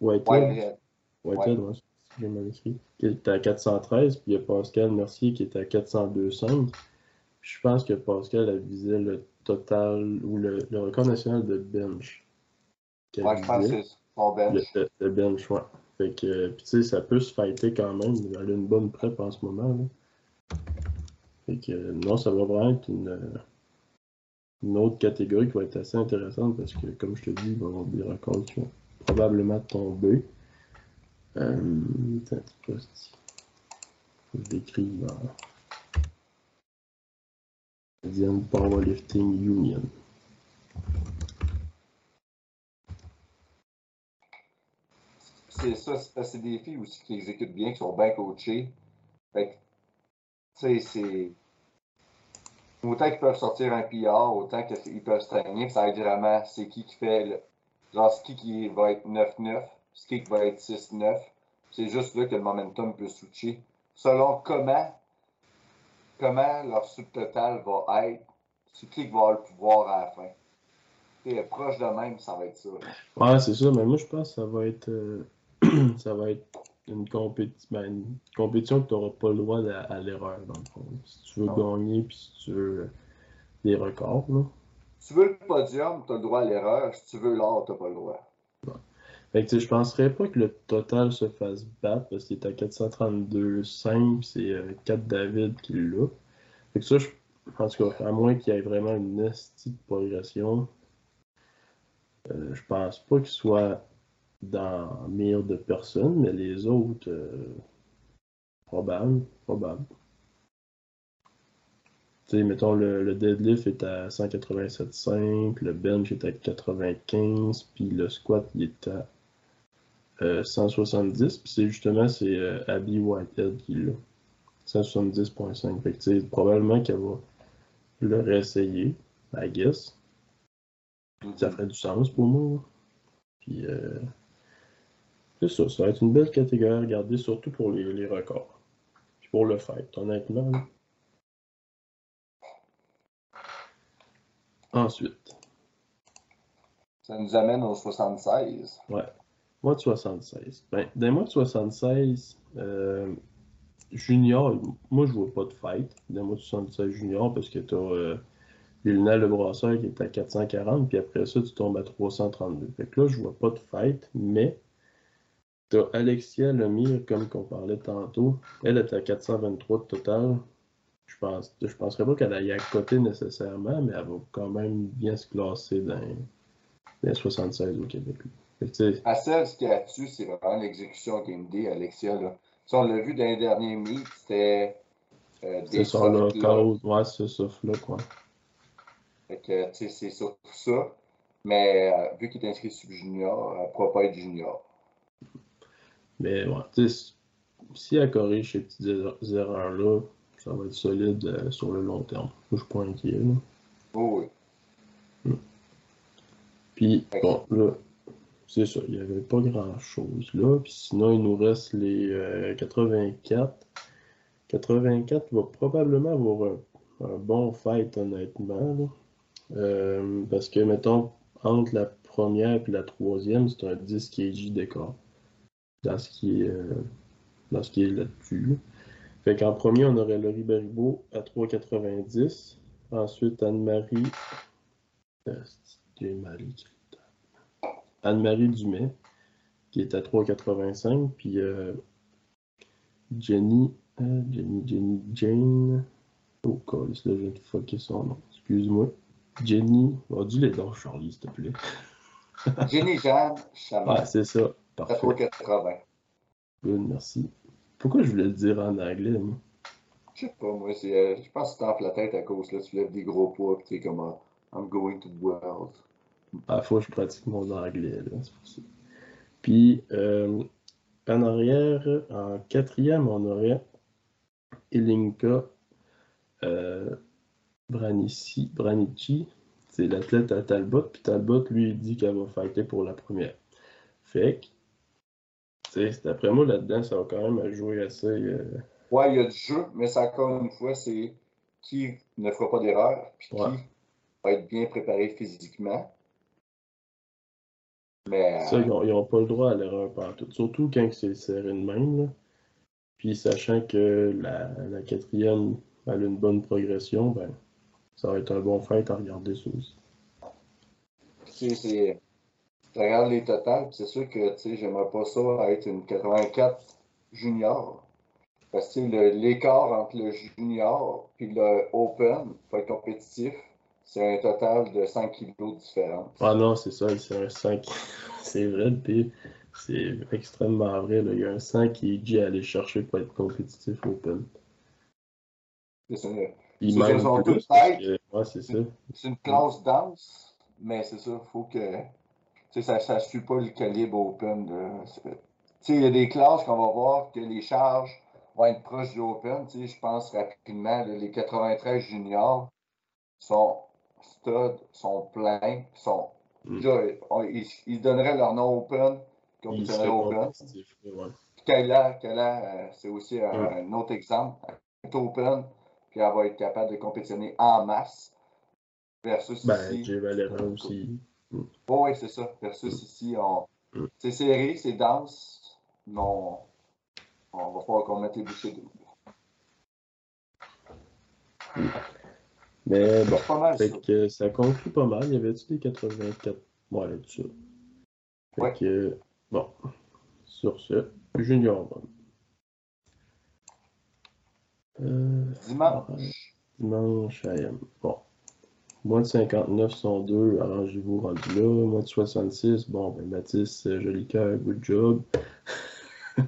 Whitehead. Whitehead, ouais, c'est mal écrit. Qui est à 413. Puis il y a Pascal Mercier qui est à 402,5. Je pense que Pascal a visé le total ou le, record national de bench. Ouais, je pense que c'est son bench. Le, bench, ouais. Fait que, puis tu sais, ça peut se fighter quand même. Elle a une bonne prep en ce moment. Là non, ça va vraiment être une, autre catégorie qui va être assez intéressante parce que, comme je te dis, il va y avoir des records qui vont probablement tomber. Euh, je l'écris là. Indian Powerlifting Union. C'est ça, c'est des filles aussi qui exécutent bien, qui sont bien coachées. C'est. Autant qu'ils peuvent sortir un PR, autant qu'ils peuvent se traîner, ça va être vraiment c'est qui qui fait le. Genre, c'est qui qui va être 9-9, c'est qui qui va être 6-9. C'est juste là que le momentum peut switcher. Selon comment, comment leur subtotal va être, c'est qui qui va avoir le pouvoir à la fin. Et proche de même, ça va être ça. Ouais, c'est ça, mais moi je pense que ça va être. Euh, ça va être une, ben, une compétition que tu n'auras pas le droit à, l'erreur, dans le fond. Si tu veux gagner, puis si tu veux euh, des records. Là. Si tu veux le podium, tu as le droit à l'erreur. Si tu veux l'or, tu n'as pas le droit. Fait que, je penserais pas que le total se fasse battre parce qu'il est à 432,5 c'est 4 euh, David qui l'a. Fait que ça, je, en tout cas, à moins qu'il y ait vraiment une de progression, euh, je pense pas qu'il soit dans mire de personnes, mais les autres, euh, probable, probable. Tu sais, mettons, le, deadlift est à 187,5, le bench est à 95, puis le squat, il est à 170, euh, puis c'est justement, c'est Abby Whitehead qui l'a. 170.5. Fait que, probablement qu'elle va le réessayer, I guess. Ça mhm. ferait du sens pour moi. Puis, euh, c'est ça, ça va être une belle catégorie à regarder, surtout pour les, records. Puis pour le fait, honnêtement. Ensuite. Ça nous amène au 76. Ouais. Mois de 76. Ben, des mois de 76, euh, junior, moi je vois pas de fight dans moi 76 junior parce que tu as euh, Le Brasseur qui est à 440, puis après ça, tu tombes à 332. Fait que là, je vois pas de fight, mais tu as Alexia Lemire, comme qu'on parlait tantôt. Elle est à 423 de total. Je pense, je penserais pas qu'elle aille à côté nécessairement, mais elle va quand même bien se classer dans, les 76 au Québec. à celle, ce qu'il y a dessus, c'est vraiment l'exécution Game D, Alexia. Là on l'a vu dans les derniers meets, c'était euh, C'est sur le code, ouais, c'est ça, là, quoi. Fait que, tu sais, c'est surtout ça. Mais euh, vu qu'il est inscrit sub junior, elle ne pourra pas être junior. Mais sais, si elle corrige ces petites erreurs-là, ça va être solide euh, sur le long terme. je suis pas inquiet. Là. Oh, oui. Hmm. Puis, bon, là, c'est ça, il n'y avait pas grand-chose là. Puis sinon, il nous reste les 84. Euh, 84 va probablement avoir un, bon fight, honnêtement. Euh, parce que, mettons, entre la première et la troisième, c'est un 10 kg d'écart. Dans ce qui est, euh, dans ce qui est là-dessus. Fait qu'en premier, on aurait Laurie Baribeau à 3,90. Ensuite, Anne-Marie. Mal Anne-Marie Dumais, qui est à 3,85. Puis euh, Jenny, euh, Jenny, Jenny, Jane. Oh, calice, là, je viens de fucker son nom. Excuse-moi. Jenny. Oh, dis-les donc, Charlie, s'il te plaît. Jenny Jeanne Chaman. Ah, c'est ça. Parfait. 3,80. Good, merci. Pourquoi je voulais le dire en anglais, moi? Je sais pas, moi. Euh, je pense que tu t'enfles la tête à cause là, tu lèves des gros poids, tu sais, comme I'm going to the world. Que je pratique mon anglais, là, c'est pour ça. Puis, euh, en arrière, en quatrième, on aurait Elinka euh, Branici, Branici. C'est l'athlète à Talbot. Puis Talbot, lui, il dit qu'elle va fighter pour la première. Fait que, d'après moi, là-dedans, ça va quand même jouer assez. Euh... Ouais, il y a du jeu, mais ça, encore une fois, c'est qui ne fera pas d'erreur, puis qui va être bien préparé physiquement. Ça, ils n'ont pas le droit à l'erreur partout. Surtout quand c'est serré de même. Puis sachant que la, quatrième a une bonne progression, ben, ça va être un bon fait à regarder ça aussi. C'est, je regarde les totales, c'est sûr que j'aimerais pas ça être une 84 junior. Parce que l'écart entre le junior et le open pour être compétitif, c'est un total de 5 kilos différents. Ah non, c'est ça, c'est un 5. c'est vrai, puis c'est extrêmement vrai. Là. Il y a un 5 qui est dit à aller chercher pour être compétitif open. C'est ça. Il manque plus ouais, c'est ça. C'est une classe dense, mais c'est ça, il faut que. Ça ne suit pas le calibre open. Il y a des classes qu'on va voir que les charges vont être proches du open. Je pense rapidement, les 93 juniors sont studs sont pleins, sont. Mm. ils, donneraient leur nom open, comme ils donneraient open. Kayla, euh, c'est aussi un, autre exemple. Elle est open, puis elle va être capable de compétitionner en masse. Versus ben, ici. aussi. Mm. oui, c'est ça. Versus mm. ici, on... c'est serré, c'est dense, mais on, va falloir qu'on mette les bouchées de. Mais bon, fait que ça conclut pas mal. Il y avait-tu des 84 Ouais, là-dessus. Fait que, bon, sur ce, Junior euh, Dimanche. Dimanche AM. Bon. Moins de 59 sont deux, arrangez-vous rendu là. Moins de 66, bon, ben Mathis, euh, joli cœur, good job.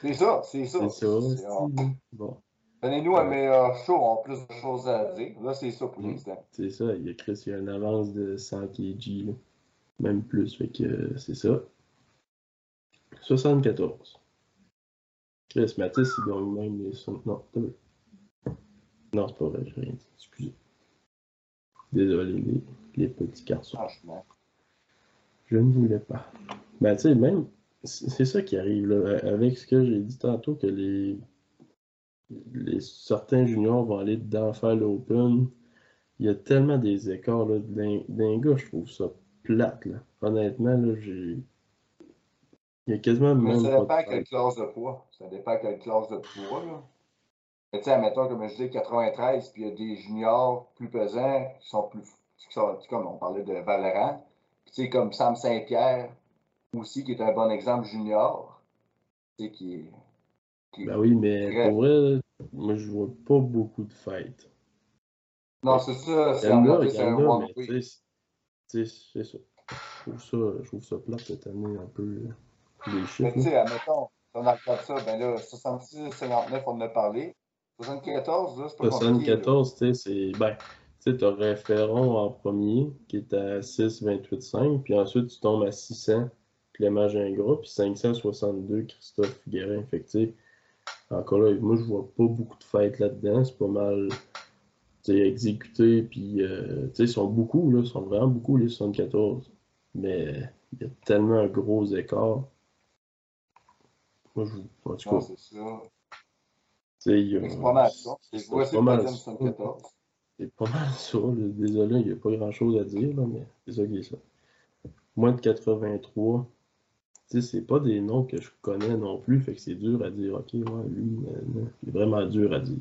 c'est ça, c'est ça. C'est ça. Bon. Donnez-nous un meilleur show en plus de choses à dire. Là, c'est ça pour l'instant. C'est ça, il y a Chris, il y a une avance de 100 kg, même plus, fait que euh, c'est ça. 74. Chris Mathis, il gagne même les. Non, non, c'est pas vrai, j'ai rien dit. Excusez. Désolé, les, les petits garçons. Franchement. Je ne voulais pas. Ben, tu sais, même, c'est ça qui arrive, là, avec ce que j'ai dit tantôt, que les, les certains juniors vont aller dedans faire l'open. Il y a tellement des écarts, là, d'un gars, je trouve ça plate, là. Honnêtement, là, j'ai. Il y a quasiment même. Mais ça dépend à quelle classe de poids. Ça dépend quelle classe de poids, là. Tu sais, admettons, comme je dis, 93, puis il y a des juniors plus pesants qui sont plus. Qui sont, comme on parlait de Valérant. Puis tu sais, comme Sam Saint-Pierre aussi, qui est un bon exemple junior. Tu sais, qui est. ben oui, mais pour vrai, moi, je vois pas beaucoup de fêtes. Non, c'est ça. C'est un one c'est ça. Je trouve ça, je trouve ça plat cette année, un peu. Les chiffres. Mais tu sais, admettons, si on regarde ça, ben là, 66, 59, on en a parlé. 74, là, c'est pas 74, tu sais, c'est. Ben, tu sais, tu as Référent en premier, qui est à 6,28,5, puis ensuite tu tombes à 600, Clément Gingras, puis 562, Christophe Guérin. Fait que, tu sais, encore là, moi, je vois pas beaucoup de fêtes là-dedans. C'est pas mal exécuté, puis, euh, tu sais, ils sont beaucoup, là, ils sont vraiment beaucoup, les 74. Mais il y a tellement un gros écart. Moi, je. En tout cas. ça. C'est pas mal ça. C'est pas mal ça. C'est pas mal ça. Désolé, il n'y a pas grand chose à dire, là, mais c'est ça qui est ça. Moins de 83. Tu sais, c'est pas des noms que je connais non plus, fait que c'est dur à dire. Ok, ouais, lui, c'est vraiment dur à dire.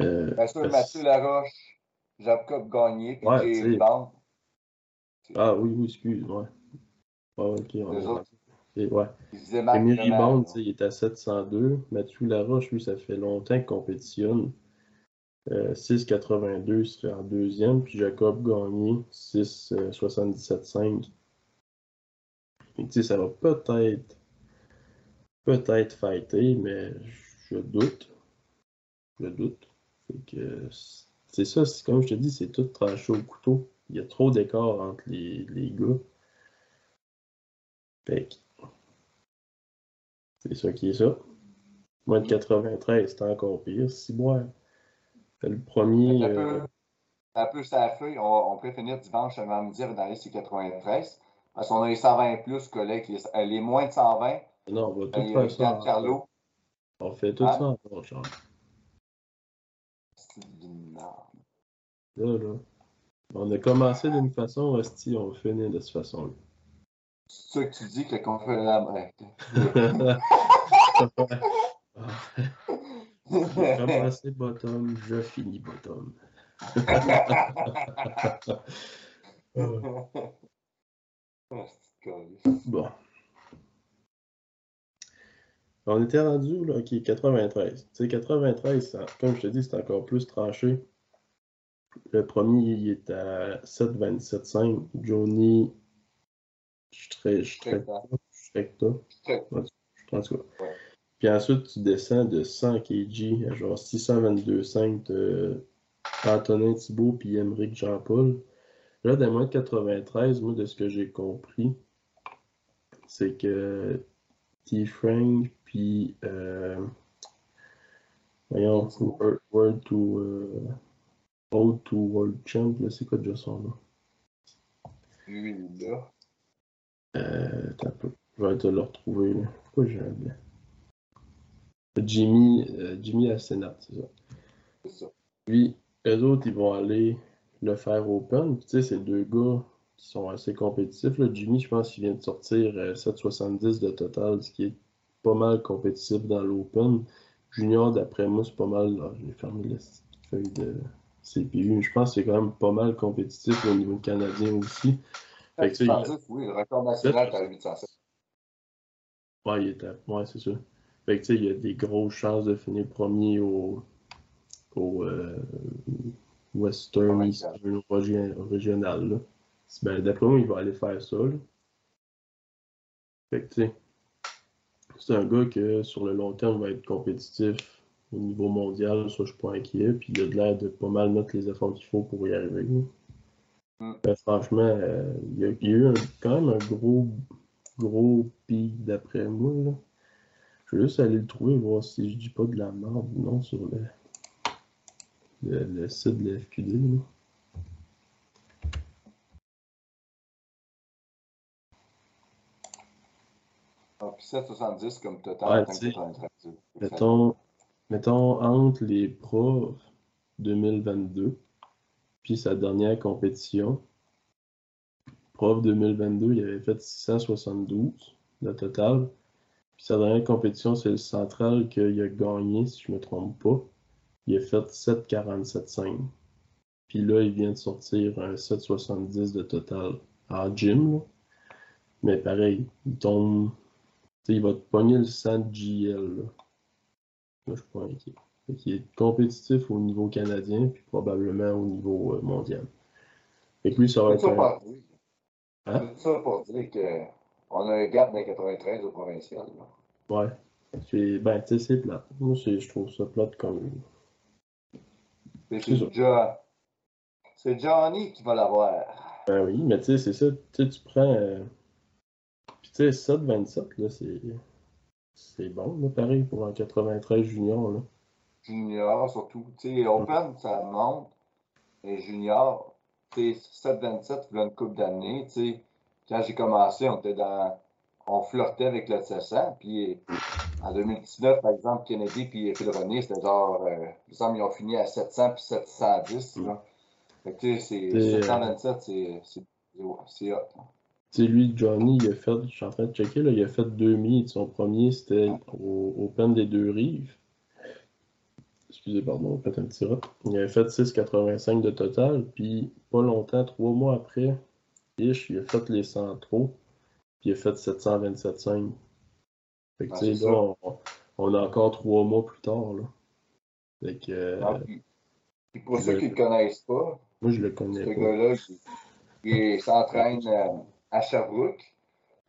Euh, sûr, Mathieu Laroche, Jacob Gagné, puis ouais, Ah oui, oui, excuse, ouais. Ouais, ok, on et ouais. Rémi Riband, il est à 702. Mathieu Laroche, lui, ça fait longtemps qu'il compétitionne. 6,82 euh, serait en deuxième. Puis Jacob Gagné, 6,77,5. Euh, ça va peut-être peut-être fighter, mais je doute. Je doute. que c'est ça, comme je te dis, c'est tout tranché au couteau. Il y a trop d'écart entre les, les gars. Fait c'est ça qui est ça. Moins de 93, c'est encore pire. Si moi, le premier. Un peu, euh, un peu sa feuille. On, on, peut finir dimanche avant midi dans les 93. Parce qu'on a les 120 plus collègues. Les, euh, les moins de 120. Non, on va tout faire ça. Carlo. On fait tout hein? ça en. C'est Là, là. On a commencé d'une façon, hostie, on va finir de cette façon-là. Ça que tu dis que la brette. J'ai commencé bottom, je finis bottom. bon. On était rendu, là, ok, 93. Tu sais, 93, comme je te dis, c'est encore plus tranché. Le premier, il est à 7,27,5. Johnny je très, je très, je Puis ensuite, tu descends de 100 kg à genre 622,5 de Antonin Thibault puis Émeric Jean-Paul. Là, dans moins de 93, moi, de ce que j'ai compris, c'est que T. Frank puis euh, voyons, World, to euh, Old to World Champ, c'est quoi déjà son nom? Lui, là. Euh, je vais te le retrouver. Pourquoi j'ai un bien? Jimmy, euh, Jimmy Assenat, c'est ça. C'est ça. Puis, eux autres, ils vont aller le faire open. tu sais, c'est deux gars qui sont assez compétitifs. Là. Jimmy, je pense qu'il vient de sortir 7,70 euh, de total, ce qui est pas mal compétitif dans l'open. Junior, d'après moi, c'est pas mal. J'ai fermé la feuille de CPU. Je pense que c'est quand même pas mal compétitif au niveau canadien aussi. Fait oui, le record national est à 807. Ouais, il était. Ouais, c'est sûr. Fait que, il y a des grosses chances de finir premier au, au euh, Western Eastern régional. Ben, D'après moi, il va aller faire ça. Fait que, tu sais, c'est un gars que sur le long terme va être compétitif au niveau mondial, ça je suis pas inquiet. Puis il a de l'air de pas mal mettre les efforts qu'il faut pour y arriver. Ben, franchement, euh, il, y a, eu quand même un gros, gros pic d'après moi. Là. Je vais juste aller le trouver, voir si je dis pas de la merde ou non sur le, le, site de la FQD. Ah, puis 770 comme total. Ouais, mettons, mettons, entre les profs 2022 puis sa dernière compétition, prof 2022, il avait fait 672 le total. Puis sa dernière compétition, c'est le central qu'il a gagné, si je me trompe pas. Il a fait 7,47,5. Puis là, il vient de sortir un 7,70 de total en gym. Mais pareil, il tombe. il va te pogner le 100 GL. Là. Moi, je suis pas inquiet. Il est compétitif au niveau canadien, puis probablement au niveau euh, mondial. Et puis, ça va être. Ça, hein? ça pour dire qu'on a un gap dans 93 au provincial. Là. Ouais. Ben, tu sais, c'est plate. Moi, je trouve ça plate comme. C'est Johnny qui va l'avoir. Ben oui, mais tu sais, c'est ça. Tu tu prends. Euh... Puis tu sais, 7-27, là, c'est. C'est bon, là, pareil, pour un 93 junior, là. Junior, surtout. Tu sais, Open, ça monte. Et junior, tu sais, 7-27, il y a une couple d'années. Quand j'ai commencé, on était dans on flirtait avec le 700. Puis en 2019, par exemple, Kennedy puis Phil René, c'était genre, euh, ils ont fini à 700 puis 710. Là. Fait que sais, 727, c'est hot. Tu sais, lui, Johnny, il a fait, je suis en train de checker, là, il a fait 2000. Son premier, c'était au Open des deux rives. Excusez, pardon, peut-être un petit rat. Il avait fait 6,85 de total, puis pas longtemps, trois mois après, Ish, il a fait les 100 trop il a fait 727,5. Fait que, ah, tu sais, là, on, a encore trois mois plus tard, là. Fait que. Euh, ah, pour ceux qui ne le connaissent pas, moi, je le connais ce gars-là, il, s'entraîne euh, à Sherbrooke.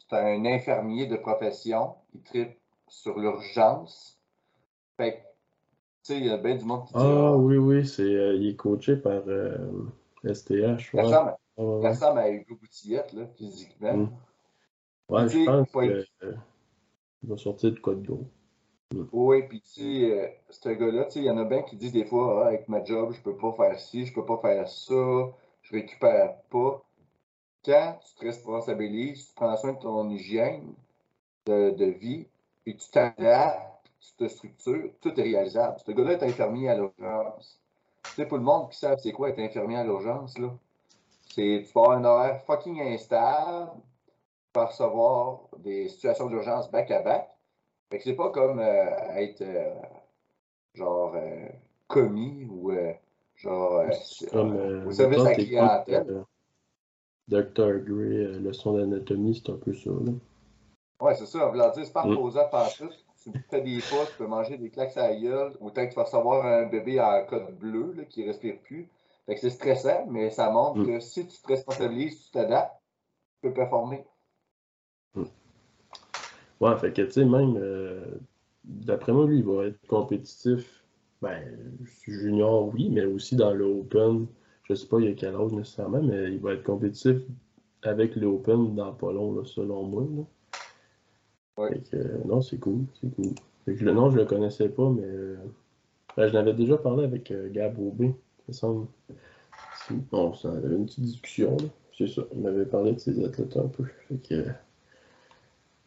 C'est un infirmier de profession. Il tripe sur l'urgence. Fait que, tu sais, il y a bien du monde qui dit. Ah, oui, oui, c'est, euh, il est coaché par STH. Ouais. Ça ressemble, à Hugo Boutillette, là, physiquement. Mm. Ouais, je pense qu'il va sortir de quoi de gros. Oui, puis tu sais, euh, ce gars-là, il y en a bien qui disent des fois, ah, avec ma job, je peux pas faire ci, je peux pas faire ça, je récupère pas. Quand tu te responsabilises, tu prends soin de ton hygiène de, vie, et tu t'adaptes, tu te structures, tout est réalisable. Ce gars-là est infirmier à l'urgence. Tu sais, pour le monde qui sait c'est quoi être infirmier à l'urgence, là, c'est tu vas avoir un horaire fucking instable, recevoir des situations d'urgence back-à-back. Fait que c'est pas comme euh, être euh, genre euh, commis ou genre au service à clientèle. Dr. Gray, leçon d'anatomie, c'est un peu ça. Là. Ouais, c'est ça. dire, c'est pas tout. Tu fais des pas, tu peux manger des claques à la gueule, peut-être que tu vas recevoir un bébé en code bleu là, qui respire plus. Fait que c'est stressant, mais ça montre que si tu te responsabilises, tu t'adaptes, tu peux performer. Ouais, fait que, tu sais, même, euh, d'après moi, lui, il va être compétitif. Ben, junior, oui, mais aussi dans le Open. Je sais pas il y a quel âge nécessairement, mais il va être compétitif avec le Open dans pas long, selon moi. Là. Que, non, c'est cool, c'est cool. Fait que le nom, je le connaissais pas, mais ben, je l'avais déjà parlé avec euh, Gab Aubé, ça semble. Bon, ça avait une petite discussion, c'est ça. Il m'avait parlé de ses athlètes un peu. Fait que,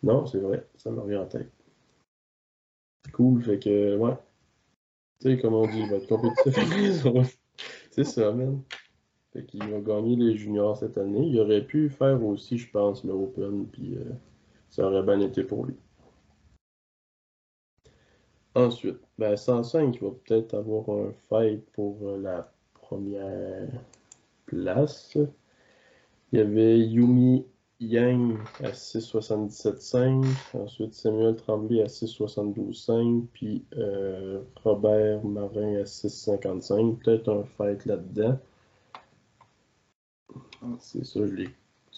non, c'est vrai, ça me revient en tête. Cool, fait que, ouais. Tu sais, comme on dit, il va être compétitif. c'est ça, man. Fait qu'il va gagner les juniors cette année. Il aurait pu faire aussi, je pense, le Open, puis euh, ça aurait bien été pour lui. Ensuite, ben 105 il va peut-être avoir un fight pour euh, la première place. Il y avait Yumi Yang à 6,77,5. Ensuite, Samuel Tremblay à 6,72,5. Puis euh, Robert Marin à 6,55. Peut-être un fight là-dedans. C'est ça, je les,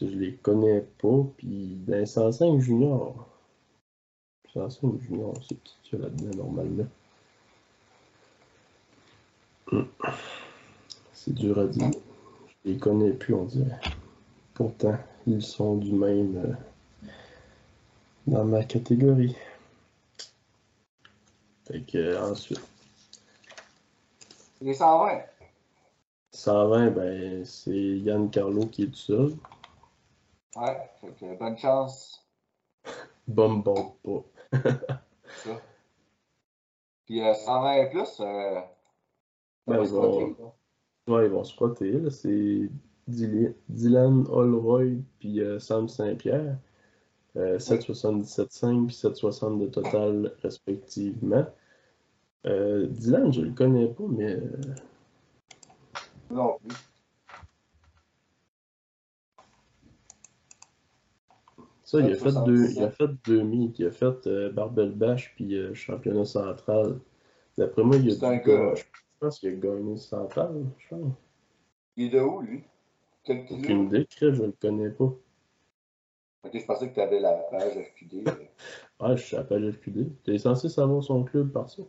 je les connais pas. Puis dans les 105 juniors. 105 juniors, c'est qui qu'il y a là-dedans normalement? C'est dur à dire. Je les connais plus, on dirait. Pourtant, ils sont du même euh, dans ma catégorie. Fait que euh, ensuite. Les 120. 120, ben c'est Yann Carlo qui est tout seul. Ouais, fait que bonne chance. Bon, bon, pas. ça. Puis euh, 120 et plus, euh, ben, ils vont... Ouais, ils vont se frotter. C'est Dylan Holroyd puis euh, Sam Saint-Pierre. Euh, 7,77,5 puis 7,60 de total respectivement. Euh, Dylan, je le connais pas, mais. Non plus. Ça, il a, fait deux, il a fait meets. Il a fait euh, Barbel Bash puis euh, championnat central. D'après moi, il a dû gars. Je pense qu'il a gagné central, je pense. Il est de où, lui? Quel? Aucune idée, je le connais pas. Ok, je pensais que tu avais la page FQD. ouais, je suis à la page FQD. Tu es censé savoir son club par ça?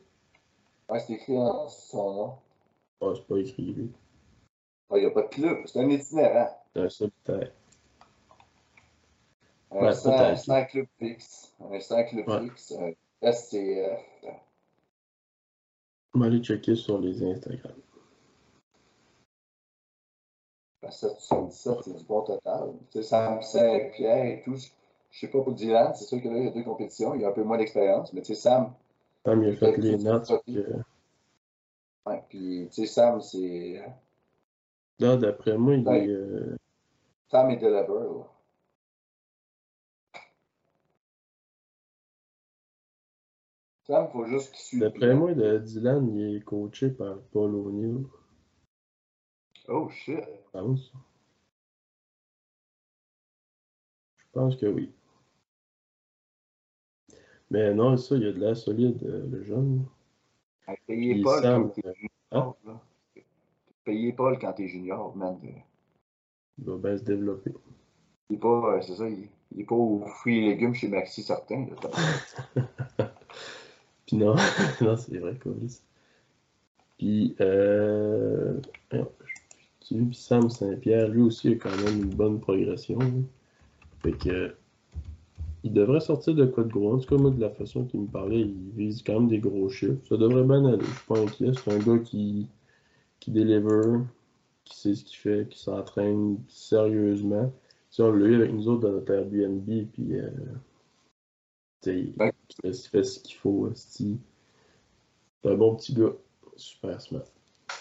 Ouais, c'est écrit en son nom. Ouais, c'est pas écrit, lui. Il n'y a pas de club, c'est un itinérant. Un peut-être. Un Ouais, peut-être. sans club fixe. Un club Ouais. fixe. Un SCF. On va aller checker sur les Instagram. Ben, 777, c'est du bon total. Tu sais, Sam Saint-Pierre et tout. Je je sais pas pour Dylan, c'est sûr que là, il y a deux compétitions. Il y a un peu moins d'expérience. Mais tu sais, Sam, Sam, il a fait les c'est notes. que- ouais, puis tu sais, Sam, c'est. Là, d'après moi, il Ouais. est. euh, Sam est deliver, là. Sam, juste. D'après moi, de Dylan, il est coaché par Paul O'Neill, Oh shit. je pense. Je pense que oui. Mais non, ça, il y a de l'air solide, euh, le jeune. Payez Paul Sam, quand t'es junior. là. Payez Paul quand t'es junior, man. il va bien se développer. Il est pas, euh, c'est ça, il, il est pas aux fruits et légumes chez Maxi certain. Là, Puis non, non c'est vrai, Colis. Puis, euh, puis Sam Saint-Pierre, lui aussi, a quand même une bonne progression. là. Fait que, il devrait sortir de quoi de gros. En tout cas, moi, de la façon qu'il me parlait, il vise quand même des gros chiffres. Ça devrait bien aller. Je suis pas inquiet. C'est un gars qui, qui deliver, qui sait ce qu'il fait, qui s'entraîne sérieusement. Sais, on l'a eu avec nous autres dans notre Airbnb, puis euh, il, fait, ce qu'il faut. C'est un bon petit gars. Super smart. Tu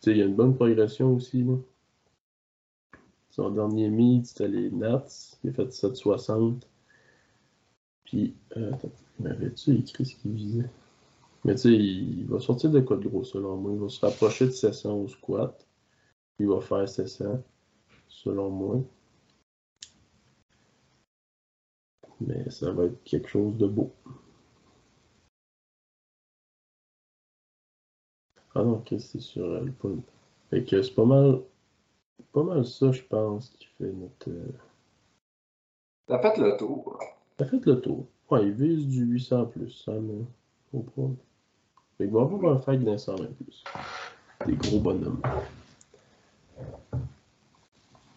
sais, il y a une bonne progression aussi. Là. Son dernier meet, c'était les Nats. Il a fait 7,60. Puis, euh, m'avait-tu écrit ce qu'il visait? Mais tu sais, il, il va sortir de quoi de gros selon moi? Il va se rapprocher de 700 au squat. Il va faire 700, selon moi. Mais ça va être quelque chose de beau. Ah non, ok, c'est sur euh, le point. Fait que c'est pas mal, pas mal ça, je pense, qui fait notre. euh, T'as fait le tour. Ça fait le tour. Ouais, il vise du 800 plus, ça, mais au point. Fait qu'il va avoir un fight d'un 120 plus. Des gros bonhommes.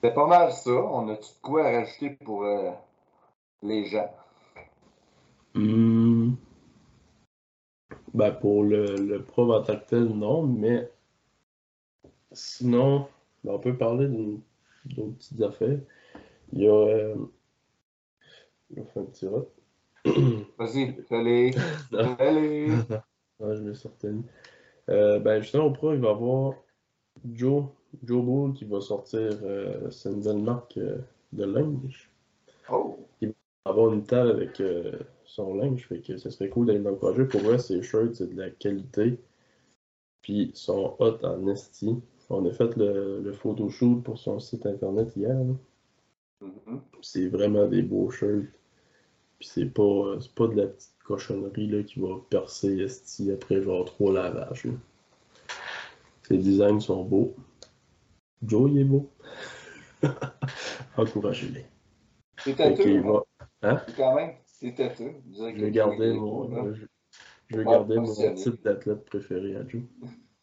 C'est pas mal ça. On a-tu de quoi à rajouter pour euh, les gens? Hmm. Ben, pour le, le prof en tant que tel, non, mais sinon, ben, on peut parler d'une- d'autres petites affaires. Il y a. euh, Je vais faire un petit rot. Vas-y. Non. Fais-les. Ouais, je me suis retenu. Euh, ben, justement, au pro, il va y avoir Joe, Joe Bull qui va sortir euh, nouvelle marque euh, de linge. Oh. Va avoir une table avec euh, son linge, fait que ce serait cool d'aller dans le projet. Pour vrai, ses shirts, c'est de la qualité. Puis, ils sont hot en esti. On a fait le, le photoshoot pour son site internet hier. Mm-hmm. C'est vraiment des beaux shirts. Puis c'est pas, pas de la petite cochonnerie là, qui va percer esti après genre trois lavages. Là. Les designs sont beaux. Joe, il est beau. Encouragez-les. C'est. Va... Hein? Quand même, c'est têteux. Je vais garder mon, je, je vais garder mon type d'athlète préféré à Joe.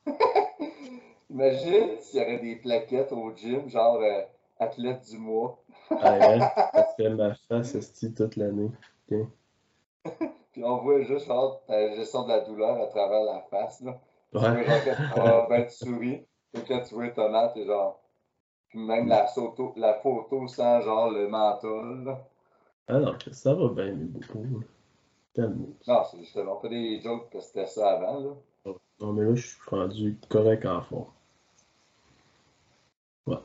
Imagine s'il y avait des plaquettes au gym, genre euh, athlète du mois. ah ouais, ça serait ma face esti toute l'année. Okay. Puis on voit juste genre ta gestion de la douleur à travers la face. Là. Ouais. Tu vois, ben, tu souris. Et quand tu vois Thomas, t'es genre. Puis même la, photo, la photo sans genre le menthol. Là. Ah non, ça va bien, mais beaucoup. Calme. Non, c'est justement pas des jokes que c'était ça avant. Là. Non, mais là, je suis rendu correct en fond. Ouais.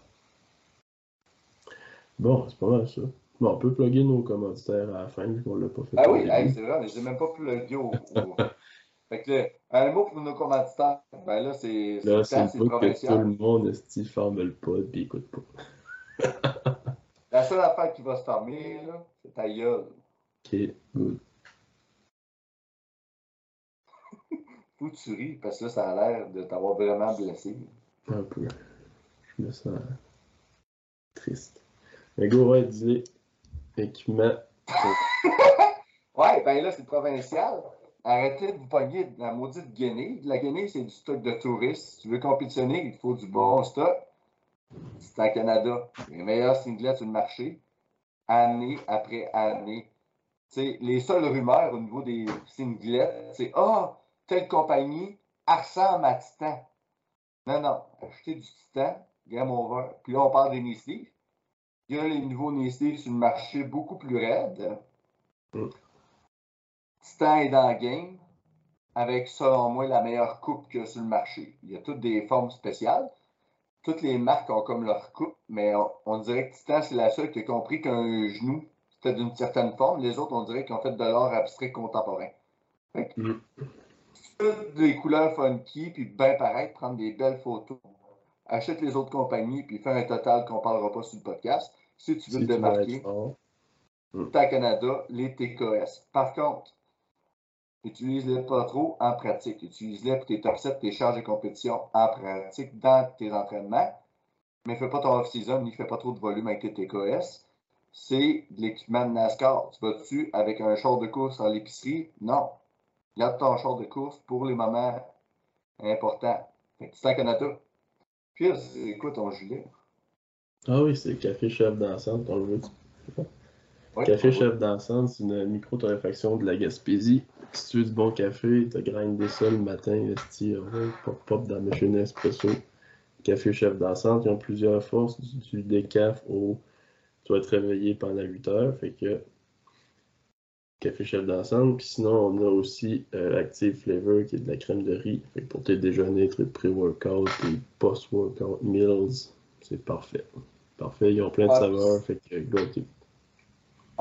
Bon, c'est pas mal ça. Bon, on peut plugger nos commanditaires à la fin, vu qu'on l'a pas fait. Ah oui, c'est vrai, mais je n'ai même pas plugué au. au... fait que, un mot pour nos commanditaires, ben là, c'est. Là, c'est le que tout le monde, esti, ferme le pod puis écoute pas. La seule affaire qui va se fermer, c'est ta gueule. Ok, good. Faut que tu ris, parce que là, ça a l'air de t'avoir vraiment blessé. Un peu. Je me sens triste. Mais go, ouais, dis équipement. ouais, ben là, c'est provincial. Arrêtez de vous pogner de la maudite guenille. La guenille, c'est du stock de touristes. Si tu veux compétitionner, il faut du bon stock. C'est en Canada. Les meilleurs singlets sur le marché, année après année. les seules rumeurs au niveau des singlets, c'est Ah, oh, telle compagnie, ressemble à Titan. Non, non, achetez du Titan, game over. Puis là, on parle des Nisleys. Il y a les nouveaux Nisleys sur le marché beaucoup plus raides. Mm. Titan est dans le game avec, selon moi, la meilleure coupe qu'il y a sur le marché. Il y a toutes des formes spéciales. Toutes les marques ont comme leur coupe, mais on, dirait que Titan, c'est la seule qui a compris qu'un genou, c'était d'une certaine forme. Les autres, on dirait qu'ils ont fait de l'art abstrait contemporain. Mm. Toutes des couleurs funky, puis bien pareil, prendre des belles photos. Achète les autres compagnies, puis fais un total qu'on ne parlera pas sur le podcast. Si tu veux te démarquer, Mm. Canada, les TKS. Par contre, utilise-les pas trop en pratique. Utilise-les pour tes top 7, tes charges de compétition en pratique dans tes entraînements. Mais fais pas ton off-season, ni fais pas trop de volume avec tes TKS. C'est de l'équipement de NASCAR. Tu vas dessus avec un short de course à l'épicerie? Non. Garde ton short de course pour les moments importants. C'est à Canada. Puis, c'est quoi ton gilet? Ah oui, c'est Café Chef d'ensemble, on le veut. Ouais, Café Chef d'ensemble, c'est une micro-torréfaction de la Gaspésie. Si tu veux du bon café, tu grindé ça le matin, esti, pop pop dans la machine espresso. Café Chef d'ensemble, ils ont plusieurs forces, du, du décaf au tu vas être réveillé pendant 8 heures, fait que café chef d'ensemble. Puis sinon, on a aussi euh, Active Flavor qui est de la crème de riz. Fait que pour tes déjeuners, tes pré-workout, tes post-workout meals, c'est parfait. Parfait, ils ont plein de saveurs, fait que go to.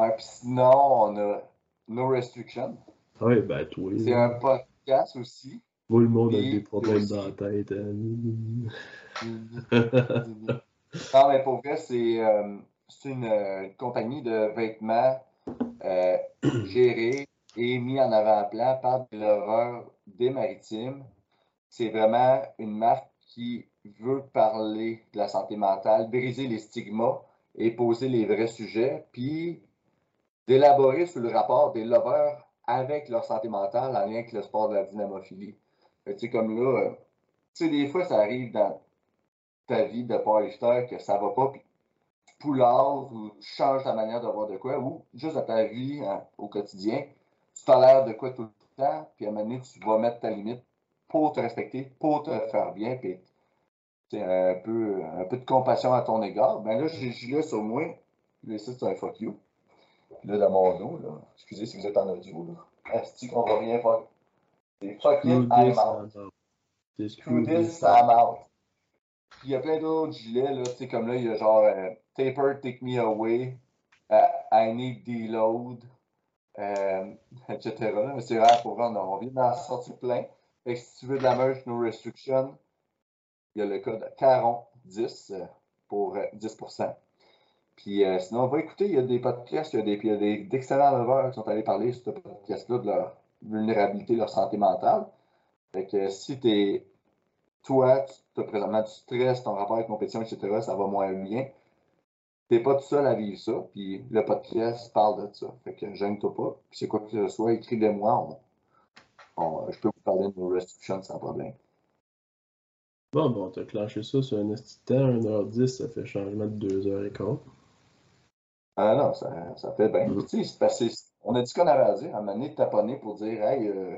Ouais, puis sinon, on a No Restriction. Oui, ben toi. C'est un podcast aussi. Tout le monde a des problèmes dans la tête. hein. Non, mais pour vrai, c'est euh, c'est une, euh, compagnie de vêtements euh, gérée et mis en avant-plan par de l'horreur des maritimes. C'est vraiment une marque qui veut parler de la santé mentale, briser les stigmas et poser les vrais sujets, puis d'élaborer sur le rapport des lovers avec leur santé mentale en lien avec le sport de la dynamophilie. Tu sais, comme là, euh, tu sais, des fois, ça arrive dans ta vie de powerlifter que ça va pas, puis tu ou tu changes ta manière de voir de quoi, ou juste dans ta vie hein, au quotidien, tu tolères de quoi tout le temps, puis à un moment donné, tu vas mettre ta limite pour te respecter, pour te faire bien, puis un peu, un peu de compassion à ton égard. Ben là, j'ai Julius sur moi, là, ça, c'est un fuck you. Là, dans mon dos, là, excusez si vous êtes en audio, là, asti qu'on va rien faire? C'est fucking I'm out. Screw this, I'm out. Puis il y a plein d'autres gilets, là, tu sais, comme là, il y a genre euh, Taper, Take Me Away, euh, I Need Deload, euh, etc. Mais c'est rare pour vrai, on envie d'en sortir plein. Fait que si tu veux de la merch, no restriction, il y a le code CARON10 euh, pour euh, 10%. Puis euh, sinon, va écouter, il y a des podcasts, il y a des, d'excellents leveurs qui sont allés parler sur ce podcast-là de leur vulnérabilité, leur santé mentale. Fait que si t'es toi, tu as présentement du stress, ton rapport avec compétition, etc., ça va moins bien. T'es pas tout seul à vivre ça, puis le podcast parle de ça. Fait que gêne-toi pas. Puis c'est quoi que ce soit, écris-les-moi. je peux vous parler de nos restrictions sans problème. Bon, bon, t'as clenché ça sur un petit temps, 1h10, ça fait changement de 2h15. Ah non, ça, ça fait bien. Mm. Tu sais, on a dit ce qu'on avait à dire, à un moment donné, taponner pour dire, hey, euh,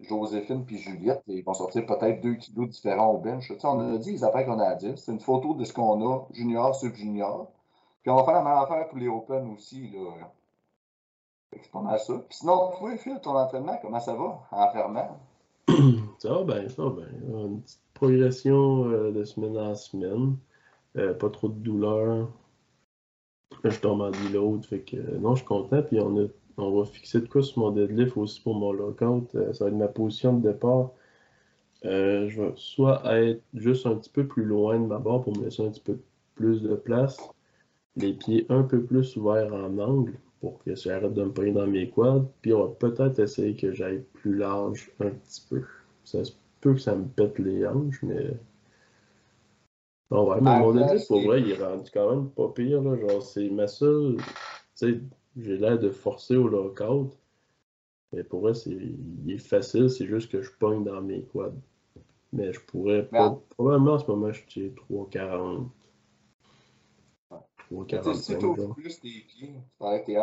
Joséphine puis Juliette, ils vont sortir peut-être deux kilos différents au bench. Tu sais, on a dit les affaires qu'on a à dire. C'est une photo de ce qu'on a, junior sur junior. Puis on va faire la même affaire pour les Open aussi. Là. C'est pas mal ça. Puis sinon, toi, Phil, ton entraînement, comment ça va en fermant? Ça va bien, ça va bien. Une petite progression euh, de semaine en semaine. Euh, pas trop de douleur. Je tombe en deload. Fait que non, je suis content. Puis on va fixer de quoi sur mon deadlift aussi pour mon lockout. Euh, ça va être ma position de départ. Euh, je vais soit être juste un petit peu plus loin de ma barre pour me laisser un petit peu plus de place. Les pieds un peu plus ouverts en angle pour que ça arrête de me prendre dans mes quads. Puis on va peut-être essayer que j'aille plus large un petit peu. Ça se peut que ça me pète les hanches, mais. Bon, ouais, mais mon deadlift, pour vrai, il est rendu quand même pas pire. Là. Genre, c'est ma seule. Tu sais, j'ai l'air de forcer au lockout. Mais pour vrai, c'est, il est facile, c'est juste que je pogne dans mes quads. Mais je pourrais pas. Probablement en ce moment, je suis 3,40. 3,45. Si tu ouvres plus tes pieds,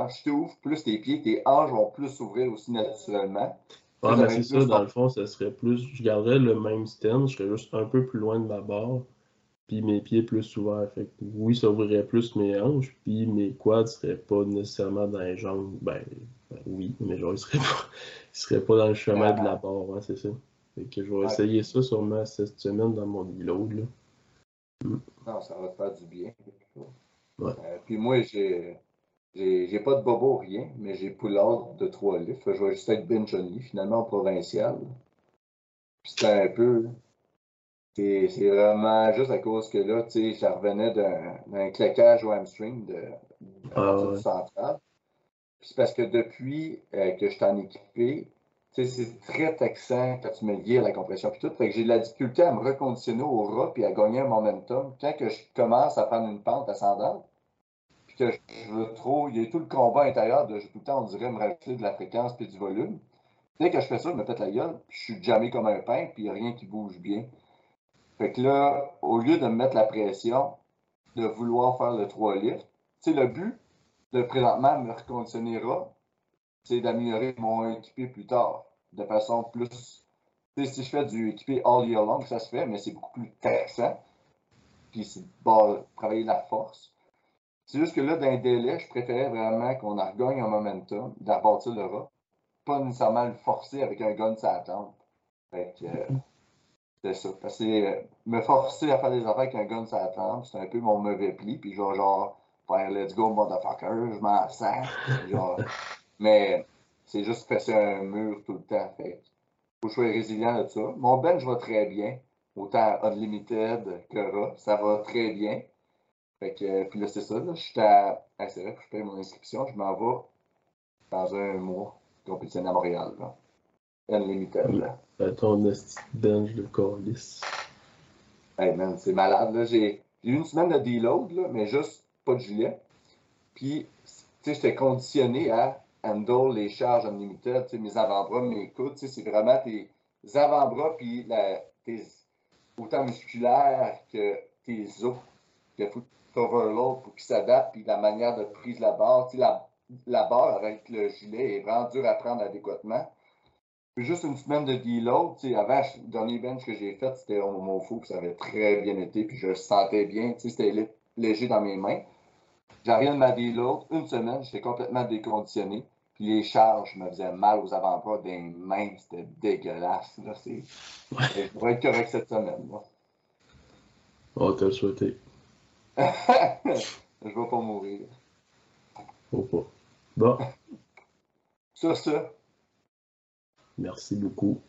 si tu ouvres plus tes pieds, tes hanches vont plus s'ouvrir aussi naturellement. Ah, mais c'est ça, dans le fond, ça serait plus. Je garderais le même stand, je serais juste un peu plus loin de ma barre puis mes pieds plus ouverts. Fait oui, ça ouvrirait plus mes hanches, puis mes quads seraient pas nécessairement dans les jambes. Ben, ben oui, mais genre, ils seraient pas, ils seraient pas dans le chemin de la barre, hein, c'est ça. Fait que je vais essayer ça sûrement cette semaine dans mon reload. Là. Non, ça va te faire du bien. Ouais. Euh, puis moi, j'ai. J'ai pas de bobo, rien, mais j'ai pull de 3 livres. Je vais juste être bench only, finalement, en provincial. Puis c'était un peu. C'est vraiment juste à cause que là, tu sais, je revenais d'un claquage au hamstring de, de ah, centrale. Puis c'est parce que depuis euh, que je t'en équipé, tu sais, c'est très taxant quand tu me lies à la compression puis tout. Fait que j'ai de la difficulté à me reconditionner au ras puis à gagner un momentum quand que je commence à prendre une pente ascendante. Puis que je veux trop, il y a tout le combat intérieur de tout le temps, on dirait me rajouter de la fréquence puis du volume. Dès que je fais ça, je me pète la gueule, puis je suis jamais comme un pain, puis il n'y a rien qui bouge bien. Fait que là, au lieu de me mettre la pression, de vouloir faire le 3 lifts, tu le but de présentement me reconditionnera, c'est d'améliorer mon équipé plus tard, de façon plus. Si je fais du équipé all year long, ça se fait, mais c'est beaucoup plus intéressant. Puis c'est de travailler la force. C'est juste que là, dans un délai, je préférais vraiment qu'on en regagne un momentum, d'aborder le rat, pas nécessairement le forcer avec un gun sur la. Fait que, euh, c'est ça. Parce que euh, me forcer à faire des affaires avec un gun sur la tempe, c'est un peu mon mauvais pli. Puis genre, genre faire let's go, motherfucker, je m'en sers. Genre, mais c'est juste passer un mur tout le temps. Fait faut que je sois résilient de ça. Mon bench va très bien. Autant Unlimited que Ra, ça va très bien. Fait que, puis là, c'est ça. Là, je suis à. Ah, c'est vrai je paye mon inscription. Je m'en vais dans un mois compétitionner à Montréal. Là. Unlimited. Là. Ben, ton bench de Corliss. Hey man, c'est malade. Là. J'ai, eu une semaine de deload, là, mais juste pas de gilet. Puis, tu sais, j'étais conditionné à handle les charges unlimited, tu sais, mes avant-bras, mes coudes, tu sais, c'est vraiment tes avant-bras, puis la, tes, autant musculaires que tes os, qu'il faut overload pour qu'ils s'adaptent, puis la manière de prise de la barre, tu sais, la, la barre avec le gilet est vraiment dure à prendre adéquatement juste une semaine de deload. Avant, le dernier bench que j'ai fait, c'était au moment fou, ça avait très bien été, puis je le sentais bien. C'était léger dans mes mains. J'arrive de ma deload, une semaine, j'étais complètement déconditionné. Puis les charges me faisaient mal aux avant-bras des mains, c'était dégueulasse. Là, ouais. Je devrais être correct cette semaine. Là. Oh, t'as souhaité. je vais pas mourir. Faut pas. Bon. Ça, ça. Merci beaucoup.